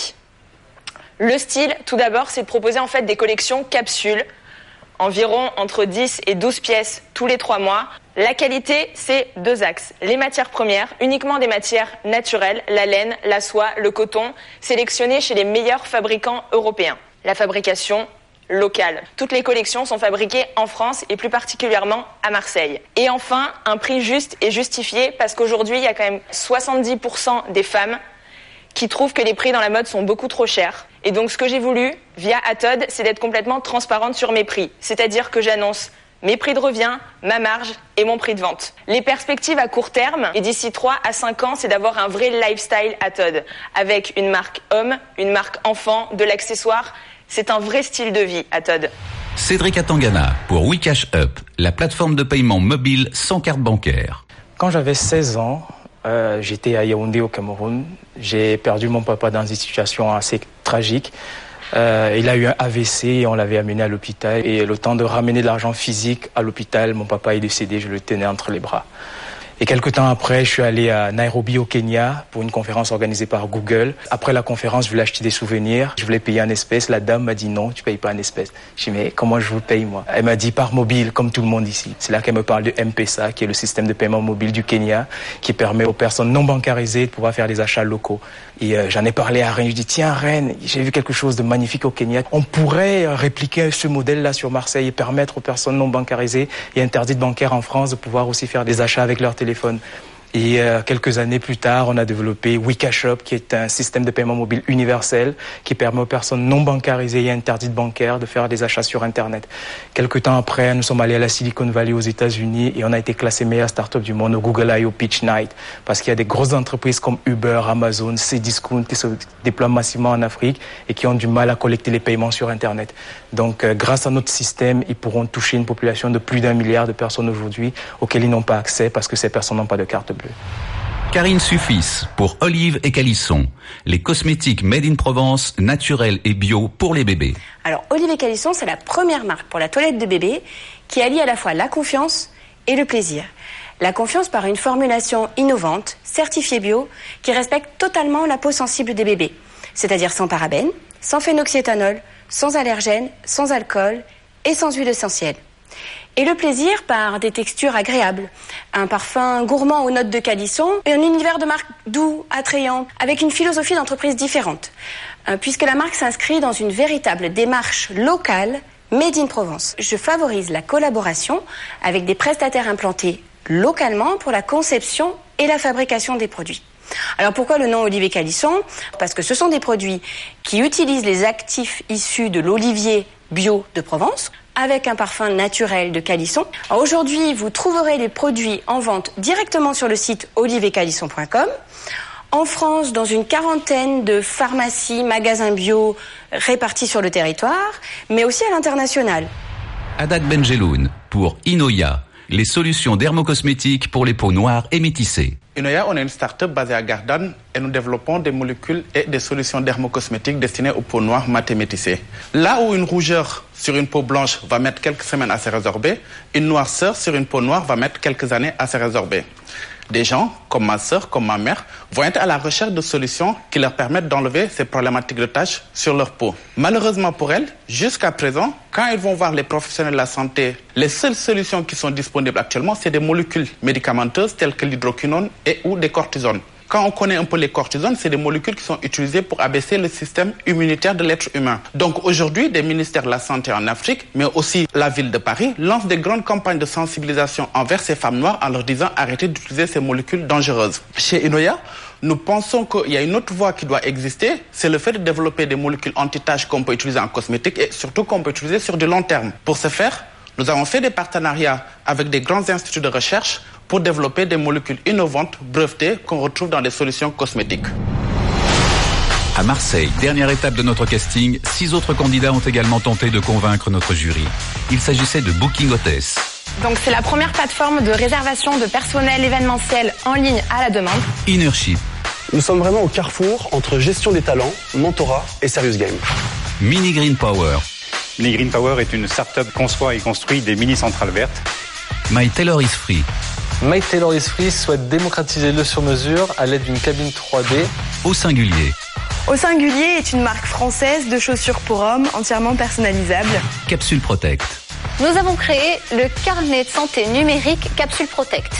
Le style, tout d'abord, c'est de proposer en fait des collections capsules environ entre 10 et 12 pièces tous les trois mois. La qualité, c'est deux axes. Les matières premières, uniquement des matières naturelles, la laine, la soie, le coton, sélectionnés chez les meilleurs fabricants européens. La fabrication locale. Toutes les collections sont fabriquées en France et plus particulièrement à Marseille. Et enfin, un prix juste et justifié parce qu'aujourd'hui, il y a quand même 70% des femmes qui trouvent que les prix dans la mode sont beaucoup trop chers. Et donc ce que j'ai voulu, via Atod, c'est d'être complètement transparente sur mes prix. C'est-à-dire que j'annonce mes prix de revient, ma marge et mon prix de vente. Les perspectives à court terme, et d'ici 3 à 5 ans, c'est d'avoir un vrai lifestyle Atod, avec une marque homme, une marque enfant, de l'accessoire. C'est un vrai style de vie Atod. Cédric Atangana pour WeCash Up, la plateforme de paiement mobile sans carte bancaire. Quand j'avais 16 ans, euh, j'étais à Yaoundé au Cameroun. J'ai perdu mon papa dans une situation assez tragique. Euh, il a eu un AVC et on l'avait amené à l'hôpital. Et le temps de ramener de l'argent physique à l'hôpital, mon papa est décédé, je le tenais entre les bras. Et quelques temps après, je suis allé à Nairobi au Kenya pour une conférence organisée par Google. Après la conférence, je voulais acheter des souvenirs. Je voulais payer en espèces. La dame m'a dit non, tu payes pas en espèces. Je dis mais comment je vous paye moi? Elle m'a dit par mobile, comme tout le monde ici. C'est là qu'elle me parle de M-Pesa, qui est le système de paiement mobile du Kenya, qui permet aux personnes non bancarisées de pouvoir faire des achats locaux. Et euh, j'en ai parlé à Rennes. Je dis tiens Rennes, j'ai vu quelque chose de magnifique au Kenya. On pourrait euh, répliquer ce modèle-là sur Marseille et permettre aux personnes non bancarisées et interdites bancaires en France de pouvoir aussi faire des achats avec leur téléphone. Et euh, quelques années plus tard, on a développé WeCashUp, qui est un système de paiement mobile universel qui permet aux personnes non bancarisées et interdites bancaires de faire des achats sur Internet. Quelques temps après, nous sommes allés à la Silicon Valley aux États-Unis et on a été classé meilleure startup du monde au Google I.O. Pitch Night parce qu'il y a des grosses entreprises comme Uber, Amazon, Cdiscount qui se déploient massivement en Afrique et qui ont du mal à collecter les paiements sur Internet. Donc, euh, grâce à notre système, ils pourront toucher une population de plus d'un milliard de personnes aujourd'hui auxquelles ils n'ont pas accès parce que ces personnes n'ont pas de carte bleue. Karine Suffis pour Olive et Calisson, les cosmétiques made in Provence, naturels et bio pour les bébés. Alors, Olivier Calisson, c'est la première marque pour la toilette de bébé qui allie à la fois la confiance et le plaisir. La confiance par une formulation innovante, certifiée bio, qui respecte totalement la peau sensible des bébés. C'est-à-dire sans parabènes, sans phénoxyéthanol, sans allergènes, sans alcool et sans huile essentielle. Et le plaisir par des textures agréables, un parfum gourmand aux notes de calisson et un univers de marque doux, attrayant, avec une philosophie d'entreprise différente, Euh, puisque la marque s'inscrit dans une véritable démarche locale, made in Provence. Je favorise la collaboration avec des prestataires implantés localement pour la conception et la fabrication des produits. Alors pourquoi le nom Olivier Calisson? Parce que ce sont des produits qui utilisent les actifs issus de l'olivier bio de Provence avec un parfum naturel de Calisson. Aujourd'hui, vous trouverez les produits en vente directement sur le site oliviercalisson.com. En France, dans une quarantaine de pharmacies, magasins bio répartis sur le territoire, mais aussi à l'international. Haddad Benjeloun pour Inoya, les solutions dermocosmétiques pour les peaux noires et métissées. Inoya, on est une start-up basée à Gardanne et nous développons des molécules et des solutions dermocosmétiques destinées aux peaux noires mates et métissées. Là où une rougeur sur une peau blanche va mettre quelques semaines à se résorber, une noirceur sur une peau noire va mettre quelques années à se résorber. Des gens, comme ma sœur, comme ma mère, vont être à la recherche de solutions qui leur permettent d'enlever ces problématiques de taches sur leur peau. Malheureusement pour elles, jusqu'à présent, quand ils vont voir les professionnels de la santé, les seules solutions qui sont disponibles actuellement, c'est des molécules médicamenteuses telles que l'hydroquinone et ou des cortisones. Quand on connaît un peu les cortisones, c'est des molécules qui sont utilisées pour abaisser le système immunitaire de l'être humain. Donc aujourd'hui, des ministères de la Santé en Afrique, mais aussi la ville de Paris, lancent des grandes campagnes de sensibilisation envers ces femmes noires en leur disant arrêtez d'utiliser ces molécules dangereuses. Chez Inoya, nous pensons qu'il y a une autre voie qui doit exister, c'est le fait de développer des molécules anti-taches qu'on peut utiliser en cosmétique et surtout qu'on peut utiliser sur du long terme. Pour ce faire, nous avons fait des partenariats avec des grands instituts de recherche pour développer des molécules innovantes brevetées qu'on retrouve dans des solutions cosmétiques. À Marseille, dernière étape de notre casting, six autres candidats ont également tenté de convaincre notre jury. Il s'agissait de Booking Hotess. Donc c'est la première plateforme de réservation de personnel événementiel en ligne à la demande. Innership. Nous sommes vraiment au carrefour entre gestion des talents, mentorat et serious game. Mini Green Power. Mini Green Power est une start-up conçoit et construit des mini centrales vertes. My Taylor is Free. My Taylor is Free souhaite démocratiser le sur-mesure à l'aide d'une cabine 3D. Au singulier. Au singulier est une marque française de chaussures pour hommes entièrement personnalisables. Capsule Protect. Nous avons créé le carnet de santé numérique Capsule Protect.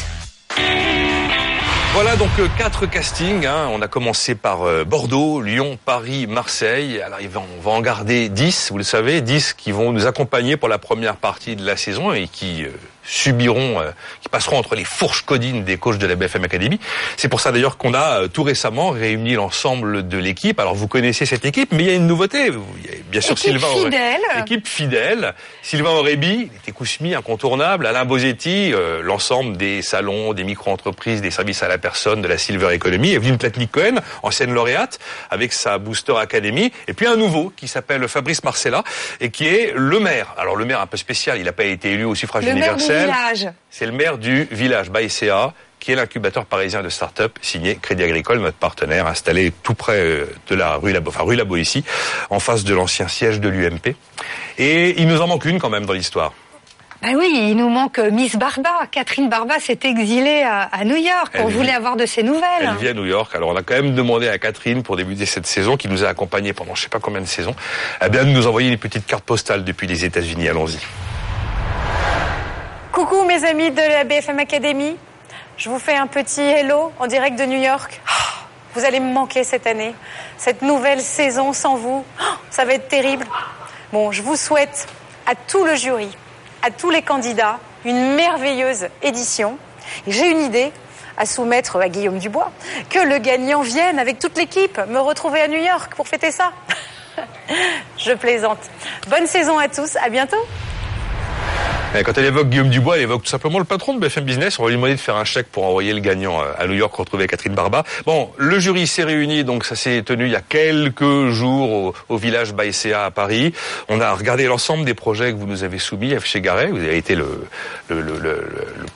Voilà donc euh, quatre castings. hein. On a commencé par euh, Bordeaux, Lyon, Paris, Marseille. Alors on va en garder 10, vous le savez, 10 qui vont nous accompagner pour la première partie de la saison et qui euh, subiront, euh, qui passeront entre les fourches codines des coachs de la BFM Academy. C'est pour ça d'ailleurs qu'on a euh, tout récemment réuni l'ensemble de l'équipe. Alors vous connaissez cette équipe, mais il y a une nouveauté. Il y a bien sûr Équipe Sylvain. Auré- fidèle. Équipe fidèle. Sylvain Aurébi, était Kousmi, incontournable. Alain Bosetti, euh, l'ensemble des salons, des micro-entreprises, des services à la personne, de la Silver Economy. Evelyne Platnik-Cohen, ancienne lauréate, avec sa Booster Academy. Et puis un nouveau qui s'appelle Fabrice Marcella et qui est le maire. Alors le maire un peu spécial, il n'a pas été élu au suffrage universel. C'est le maire du village Baïséa, qui est l'incubateur parisien de start-up signé Crédit Agricole, notre partenaire, installé tout près euh, de la rue Labo, enfin rue Labo ici, en face de l'ancien siège de l'UMP. Et il nous en manque une quand même dans l'histoire. Ben oui, il nous manque Miss Barba. Catherine Barba s'est exilée à, à New York. Elle On vit- voulait avoir de ses nouvelles. Elle vit à New York. Alors on a quand même demandé à Catherine pour débuter cette saison, qui nous a accompagnés pendant je sais pas combien de saisons, eh bien de nous envoyer une petite carte postale depuis les États-Unis. Allons-y. Coucou mes amis de la BFM Academy. Je vous fais un petit hello en direct de New York. Ah, Vous allez me manquer cette année. Cette nouvelle saison sans vous, ah, ça va être terrible. Bon, je vous souhaite à tout le jury, à tous les candidats, une merveilleuse édition. J'ai une idée à soumettre à Guillaume Dubois, que le gagnant vienne avec toute l'équipe me retrouver à New York pour fêter ça. je plaisante. Bonne saison à tous, à bientôt. Eh, Quand elle évoque Guillaume Dubois, elle évoque tout simplement le patron de BFM Business. On va lui demander de faire un chèque pour envoyer le gagnant euh, à New York retrouver Catherine Barba. Bon, le jury s'est réuni, donc ça s'est tenu il y a quelques jours au, village Baïséa à Paris. On a regardé l'ensemble des projets que vous nous avez soumis chez Garret. Vous avez été le, le- le-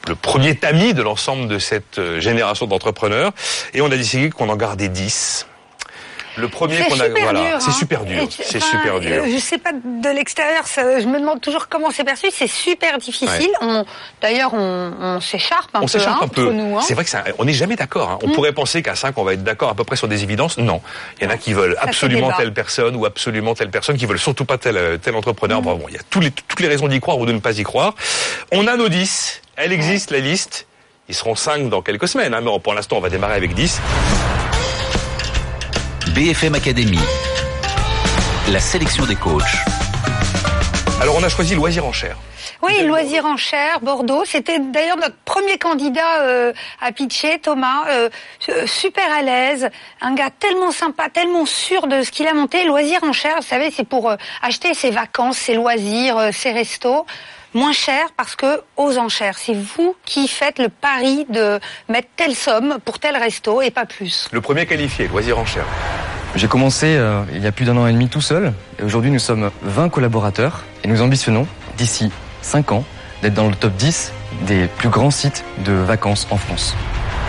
le premier tamis de l'ensemble de cette euh, génération d'entrepreneurs. Et on a décidé qu'on en gardait 10. Le premier qu'on a, voilà, c'est hein. super dur, c'est enfin, super dur. euh, Je sais pas de l'extérieur, je me demande toujours comment c'est perçu. C'est super difficile. Ouais. On- D'ailleurs, on, on s'écharpe un on peu s'écharpe hein, un peu. hein. C'est vrai que ça- on n'est jamais d'accord. On Mm. pourrait penser qu'à 5, on va être d'accord à peu près sur des évidences. Non. Il y en a qui veulent Ça absolument telle personne ou absolument telle personne, qui veulent surtout pas tel, tel entrepreneur. Mm. Bon, bon, il y a tous les- toutes les raisons d'y croire ou de ne pas y croire. On a nos 10. Elle existe, la liste. Ils seront 5 dans quelques semaines. hein, mais pour l'instant, on va démarrer avec 10. BFM Academy. La sélection des coachs. Alors on a choisi loisir en chair. Oui, loisir en chair, Bordeaux. C'était d'ailleurs notre premier candidat euh, à pitcher, Thomas. Euh, super à l'aise, un gars tellement sympa, tellement sûr de ce qu'il a monté. Loisir en chair, vous savez, c'est pour euh, acheter ses vacances, ses loisirs, euh, ses restos. Moins cher parce que aux enchères, c'est vous qui faites le pari de mettre telle somme pour tel resto et pas plus. Le premier qualifié, loisir en chair. J'ai commencé euh, il y a plus d'un an et demi tout seul. Et aujourd'hui, nous sommes 20 collaborateurs. Et nous ambitionnons, d'ici 5 ans, d'être dans le top 10 des plus grands sites de vacances en France.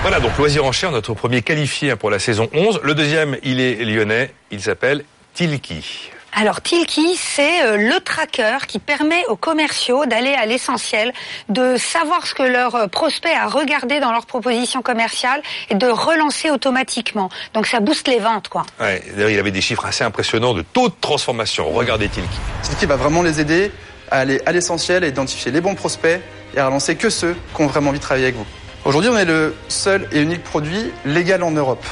Voilà, donc loisir en chair, notre premier qualifié pour la saison 11. Le deuxième, il est lyonnais, il s'appelle Tilki. Alors Tilki, c'est euh, le tracker qui permet aux commerciaux d'aller à l'essentiel, de savoir ce que leur euh, prospect a regardé dans leur proposition commerciale et de relancer automatiquement. Donc ça booste les ventes, quoi. Ouais, d'ailleurs, il avait des chiffres assez impressionnants de taux de transformation. Regardez Tilki. Tilki va vraiment les aider à aller à l'essentiel, à identifier les bons prospects et à relancer que ceux qui ont vraiment envie de travailler avec vous. Aujourd'hui, on est le seul et unique produit légal en Europe.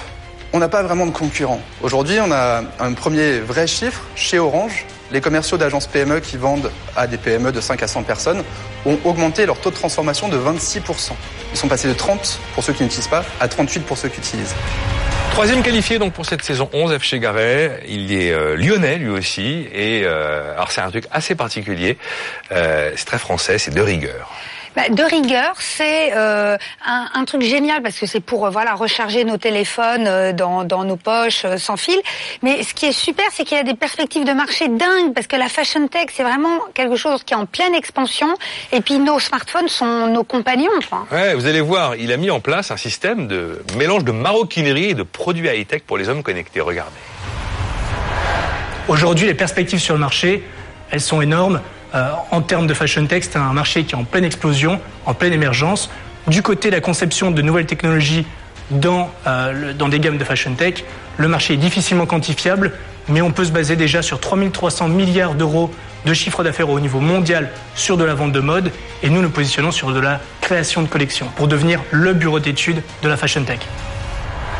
On n'a pas vraiment de concurrents. Aujourd'hui, on a un premier vrai chiffre chez Orange. Les commerciaux d'agences PME qui vendent à des PME de 5 à 100 personnes ont augmenté leur taux de transformation de 26%. Ils sont passés de 30 pour ceux qui n'utilisent pas à 38 pour ceux qui utilisent. Troisième qualifié donc pour cette saison 11, F. Garet. Il est euh, lyonnais lui aussi. Et euh, alors c'est un truc assez particulier. Euh, c'est très français, c'est de rigueur. Bah, de rigueur, c'est euh, un, un truc génial parce que c'est pour euh, voilà recharger nos téléphones euh, dans, dans nos poches euh, sans fil. Mais ce qui est super, c'est qu'il y a des perspectives de marché dingues parce que la fashion tech, c'est vraiment quelque chose qui est en pleine expansion. Et puis nos smartphones sont nos compagnons. Quoi. Ouais, vous allez voir, il a mis en place un système de mélange de maroquinerie et de produits high-tech pour les hommes connectés. Regardez. Aujourd'hui, les perspectives sur le marché, elles sont énormes. Euh, en termes de fashion tech, c'est un marché qui est en pleine explosion, en pleine émergence. Du côté de la conception de nouvelles technologies dans, euh, des gammes de fashion tech, le marché est difficilement quantifiable, mais on peut se baser déjà sur 3300 milliards d'euros de chiffre d'affaires au niveau mondial sur de la vente de mode, et nous nous positionnons sur de la création de collections pour devenir le bureau d'études de la fashion tech.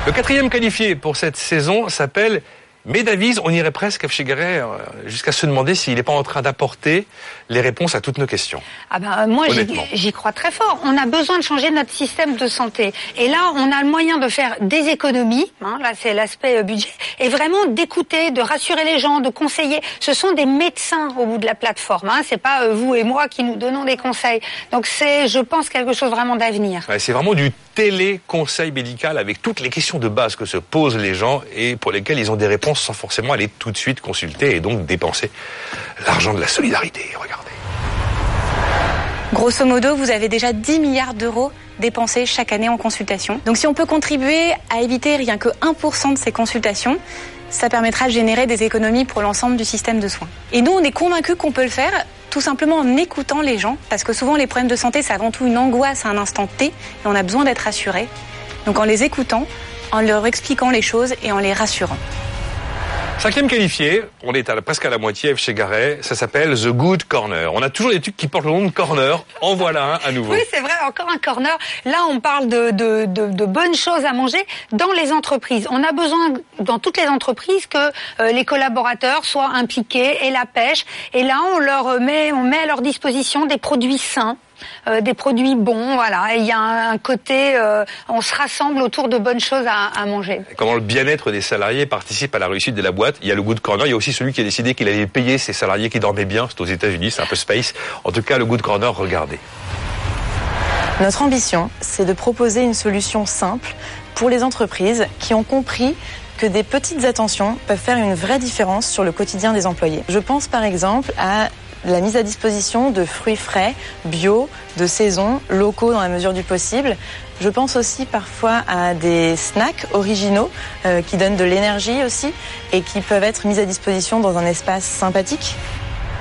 Le quatrième qualifié pour cette saison s'appelle Médavis. On irait presque, F. Garet, euh, jusqu'à se demander s'il n'est pas en train d'apporter les réponses à toutes nos questions. Ah ben, moi, j'y- crois très fort. On a besoin de changer notre système de santé. Et là, on a le moyen de faire des économies. hein, là, c'est l'aspect euh, budget. Et vraiment d'écouter, de rassurer les gens, de conseiller. Ce sont des médecins au bout de la plateforme. Hein, c'est pas euh, vous et moi qui nous donnons des conseils. Donc c'est, je pense, quelque chose vraiment d'avenir. Ouais, c'est vraiment du téléconseil médical avec toutes les questions de base que se posent les gens et pour lesquelles ils ont des réponses sans forcément aller tout de suite consulter et donc dépenser l'argent de la solidarité. Regardez. Grosso modo, vous avez déjà 10 milliards d'euros dépensés chaque année en consultation. Donc si on peut contribuer à éviter rien que 1% de ces consultations, ça permettra de générer des économies pour l'ensemble du système de soins. Et nous, on est convaincus qu'on peut le faire tout simplement en écoutant les gens, parce que souvent les problèmes de santé, c'est avant tout une angoisse à un instant T, et on a besoin d'être rassuré. Donc en les écoutant, en leur expliquant les choses et en les rassurant. Cinquième qualifié, on est à la- presque à la moitié chez Garet, ça s'appelle The Good Corner. On a toujours des trucs qui portent le nom de corner, en voilà un à nouveau. Oui, c'est vrai, encore un corner. Là, on parle de, de, de, de bonnes choses à manger dans les entreprises. On a besoin, dans toutes les entreprises, que euh, les collaborateurs soient impliqués et la pêche. Et là, on leur met, on met à leur disposition des produits sains. Euh, des produits bons, voilà. Il y a un, un côté, euh, on se rassemble autour de bonnes choses à, à manger. Comment le bien-être des salariés participe à la réussite de la boîte. Il y a le Good Corner, il y a aussi celui qui a décidé qu'il allait payer ses salariés qui dormaient bien. C'est aux États-Unis, c'est un peu space. En tout cas, le Good Corner, regardez. Notre ambition, c'est de proposer une solution simple pour les entreprises qui ont compris que des petites attentions peuvent faire une vraie différence sur le quotidien des employés. Je pense par exemple à la mise à disposition de fruits frais, bio, de saison, locaux dans la mesure du possible. Je pense aussi parfois à des snacks originaux euh, qui donnent de l'énergie aussi et qui peuvent être mis à disposition dans un espace sympathique.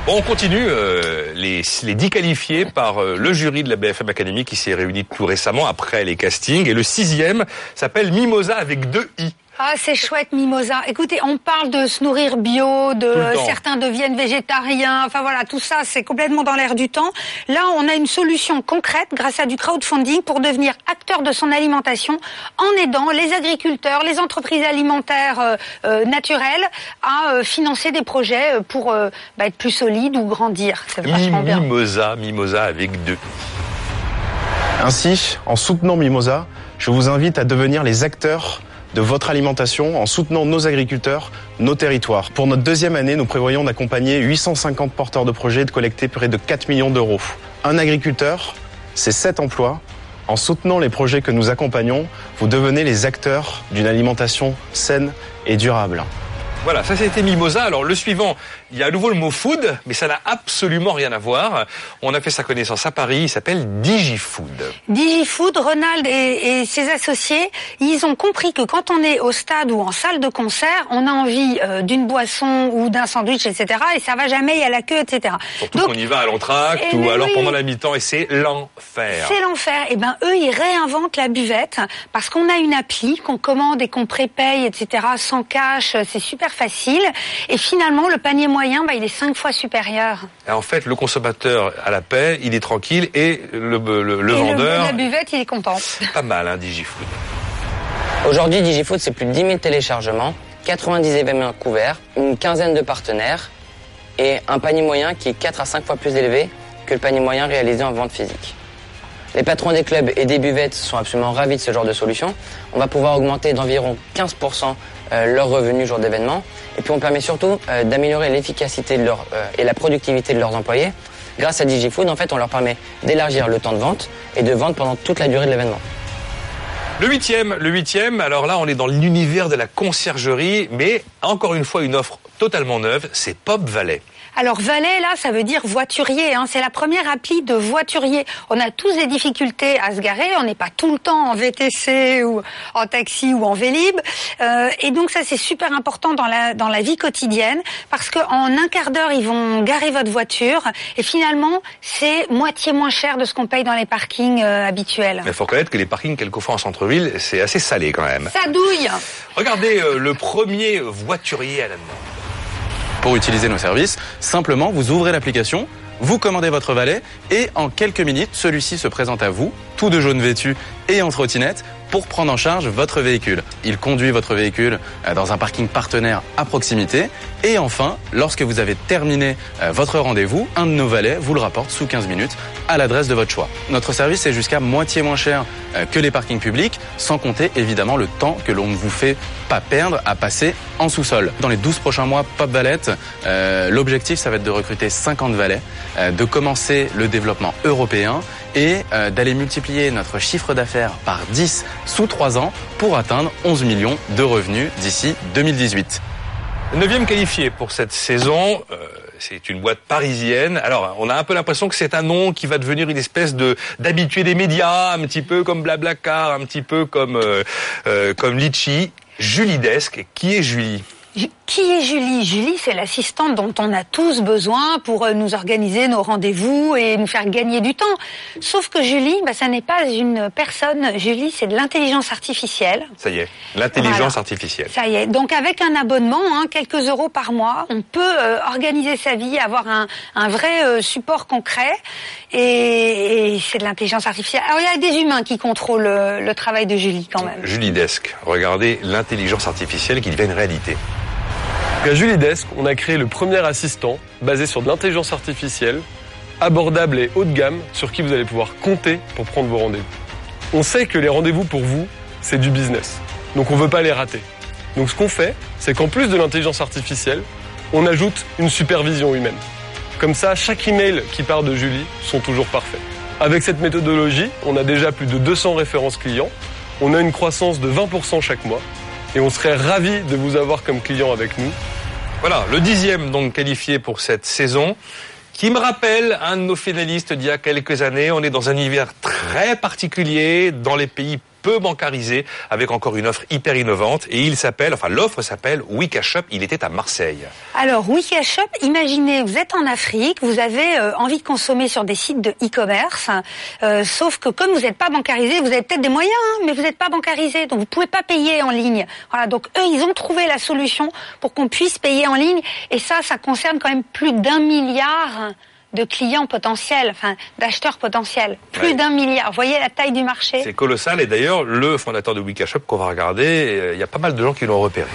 On continue euh, les, les 10 qualifiés par euh, le jury de la BFM Academy qui s'est réuni tout récemment après les castings. Et le sixième s'appelle Mimosa avec deux I. Ah, c'est chouette, Mimosa. Écoutez, on parle de se nourrir bio, de certains deviennent végétariens. Enfin voilà, tout ça, c'est complètement dans l'air du temps. Là, on a une solution concrète grâce à du crowdfunding pour devenir acteur de son alimentation en aidant les agriculteurs, les entreprises alimentaires euh, euh, naturelles à euh, financer des projets pour bah, être plus solides ou grandir. C'est vachement bien. Mimosa, Mimosa avec deux. Ainsi, en soutenant Mimosa, je vous invite à devenir les acteurs de votre alimentation en soutenant nos agriculteurs, nos territoires. Pour notre deuxième année, nous prévoyons d'accompagner 850 porteurs de projets et de collecter près de 4 millions d'euros. Un agriculteur, c'est 7 emplois. En soutenant les projets que nous accompagnons, vous devenez les acteurs d'une alimentation saine et durable. Voilà, ça c'était Mimosa. Alors le suivant, il y a à nouveau le mot food, mais ça n'a absolument rien à voir. On a fait sa connaissance à Paris, il s'appelle DigiFood. DigiFood, Ronald et, et ses associés, ils ont compris que quand on est au stade ou en salle de concert, on a envie euh, d'une boisson ou d'un sandwich, etc. Et ça va jamais, il y a la queue, etc. Surtout qu'on y va à l'entracte Eh ou ben alors oui. pendant la mi-temps et c'est l'enfer. C'est l'enfer. Et ben eux, ils réinventent la buvette parce qu'on a une appli qu'on commande et qu'on prépaye, etc. Sans cash, c'est super facile. Et finalement, le panier moyen, bah, il est cinq fois supérieur. Et en fait, le consommateur à la paix, il est tranquille et le, le, le et vendeur, le, la buvette, il est content. pas mal, hein, DigiFood. Aujourd'hui, DigiFood, c'est plus de 10 000 téléchargements, 90 événements couverts, une quinzaine de partenaires et un panier moyen qui est 4 à 5 fois plus élevé que le panier moyen réalisé en vente physique. Les patrons des clubs et des buvettes sont absolument ravis de ce genre de solution. On va pouvoir augmenter d'environ 15% euh, leurs revenus jour d'événement. Et puis on permet surtout euh, d'améliorer l'efficacité de leur, euh, et la productivité de leurs employés. Grâce à DigiFood, en fait, on leur permet d'élargir le temps de vente et de vendre pendant toute la durée de l'événement. Le huitième, le huitième, alors là on est dans l'univers de la conciergerie, mais encore une fois une offre totalement neuve, c'est Pop Valet. Alors valet, là, ça veut dire voiturier. Hein. C'est la première appli de voiturier. On a tous des difficultés à se garer. On n'est pas tout le temps en VTC ou en taxi ou en Vélib. Euh, et donc ça, c'est super important dans la dans la vie quotidienne parce qu'en un quart d'heure, ils vont garer votre voiture et finalement, c'est moitié moins cher de ce qu'on paye dans les parkings euh, habituels. Mais il faut reconnaître que les parkings quelquefois en centre-ville, c'est assez salé quand même. Ça douille. Regardez euh, le premier voiturier à la demande. Pour utiliser nos services, simplement vous ouvrez l'application, vous commandez votre valet et en quelques minutes, celui-ci se présente à vous, tout de jaune vêtu et en trottinette, pour prendre en charge votre véhicule. Il conduit votre véhicule euh, dans un parking partenaire à proximité et enfin, lorsque vous avez terminé euh, votre rendez-vous, un de nos valets vous le rapporte sous 15 minutes à l'adresse de votre choix. Notre service est jusqu'à moitié moins cher euh, que les parkings publics, sans compter évidemment le temps que l'on ne vous fait pas perdre à passer en sous-sol. Dans les 12 prochains mois, Pop Valette, euh, l'objectif ça va être de recruter 50 valets, de commencer le développement européen et euh, d'aller multiplier notre chiffre d'affaires par 10 sous 3 ans pour atteindre 11 millions de revenus d'ici 2018. Neuvième qualifié pour cette saison. euh, c'est une boîte parisienne. Alors, on a un peu l'impression que c'est un nom qui va devenir une espèce de d'habitué des médias, un petit peu comme Blablacar, un petit peu comme euh, euh, comme Litchi. Julie Desk. Qui est Julie? Ju- Qui est Julie? Julie, c'est l'assistante dont on a tous besoin pour euh, nous organiser nos rendez-vous et nous faire gagner du temps. Sauf que Julie, bah, ça n'est pas une personne. Julie, c'est de l'intelligence artificielle. Ça y est, l'intelligence Voilà. artificielle. Ça y est. Donc avec un abonnement, hein, quelques euros par mois, on peut euh, organiser sa vie, avoir un, un vrai euh, support concret. Et, et c'est de l'intelligence artificielle. Alors il y a des humains qui contrôlent euh, le travail de Julie quand même. Julie Desk. Regardez l'intelligence artificielle qui devient une réalité. À Julie Desk, on a créé le premier assistant basé sur de l'intelligence artificielle, abordable et haut de gamme, sur qui vous allez pouvoir compter pour prendre vos rendez-vous. On sait que les rendez-vous pour vous, c'est du business. Donc on ne veut pas les rater. Donc ce qu'on fait, c'est qu'en plus de l'intelligence artificielle, on ajoute une supervision humaine. Comme ça, chaque email qui part de Julie sont toujours parfaits. Avec cette méthodologie, on a déjà plus de 200 références clients, on a une croissance de 20% chaque mois, et on serait ravis de vous avoir comme client avec nous. Voilà, le dixième donc qualifié pour cette saison, qui me rappelle un de nos finalistes d'il y a quelques années. On est dans un univers très particulier, dans les pays peu bancarisé, avec encore une offre hyper innovante. Et il s'appelle, enfin l'offre s'appelle Shop. Il était à Marseille. Alors, Shop, imaginez, vous êtes en Afrique, vous avez euh, envie de consommer sur des sites de e-commerce, euh, sauf que comme vous n'êtes pas bancarisé, vous avez peut-être des moyens, hein, mais vous n'êtes pas bancarisé, donc vous pouvez pas payer en ligne. Voilà, donc eux, ils ont trouvé la solution pour qu'on puisse payer en ligne, et ça, ça concerne quand même plus d'un milliard de clients potentiels, enfin d'acheteurs potentiels. Plus Ouais. d'un milliard. Vous voyez la taille du marché? C'est colossal. Et d'ailleurs, le fondateur de Wika Shop qu'on va regarder, euh, il y a pas mal de gens qui l'ont repéré.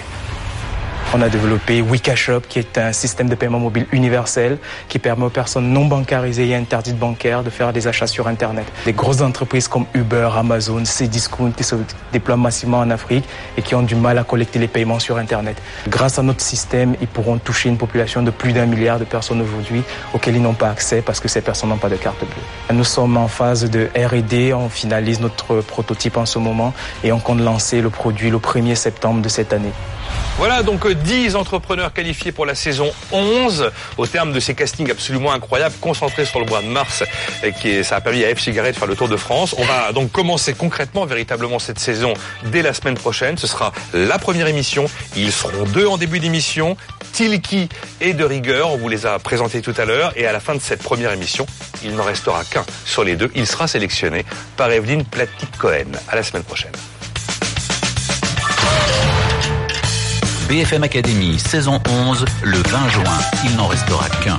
On a développé WikaShop, qui est un système de paiement mobile universel qui permet aux personnes non bancarisées et interdites bancaires de faire des achats sur Internet. Des grosses entreprises comme Uber, Amazon, Cdiscount qui se déploient massivement en Afrique et qui ont du mal à collecter les paiements sur Internet. Grâce à notre système, ils pourront toucher une population de plus d'un milliard de personnes aujourd'hui auxquelles ils n'ont pas accès parce que ces personnes n'ont pas de carte bleue. Nous sommes en phase de R&D, on finalise notre prototype en ce moment et on compte lancer le produit le 1er septembre de cette année. Voilà donc euh, 10 entrepreneurs qualifiés pour la saison 11 au terme de ces castings absolument incroyables concentrés sur le mois de mars et qui ça a permis à F Cigarette de faire le tour de France. On va donc commencer concrètement véritablement cette saison dès la semaine prochaine. Ce sera la première émission. Ils seront deux en début d'émission. Tilki et De Rigueur, on vous les a présentés tout à l'heure et à la fin de cette première émission, il n'en restera qu'un sur les deux. Il sera sélectionné par Evelyne Platit-Cohen. À la semaine prochaine. BFM Academy, saison 11, le 20 juin. Il n'en restera qu'un.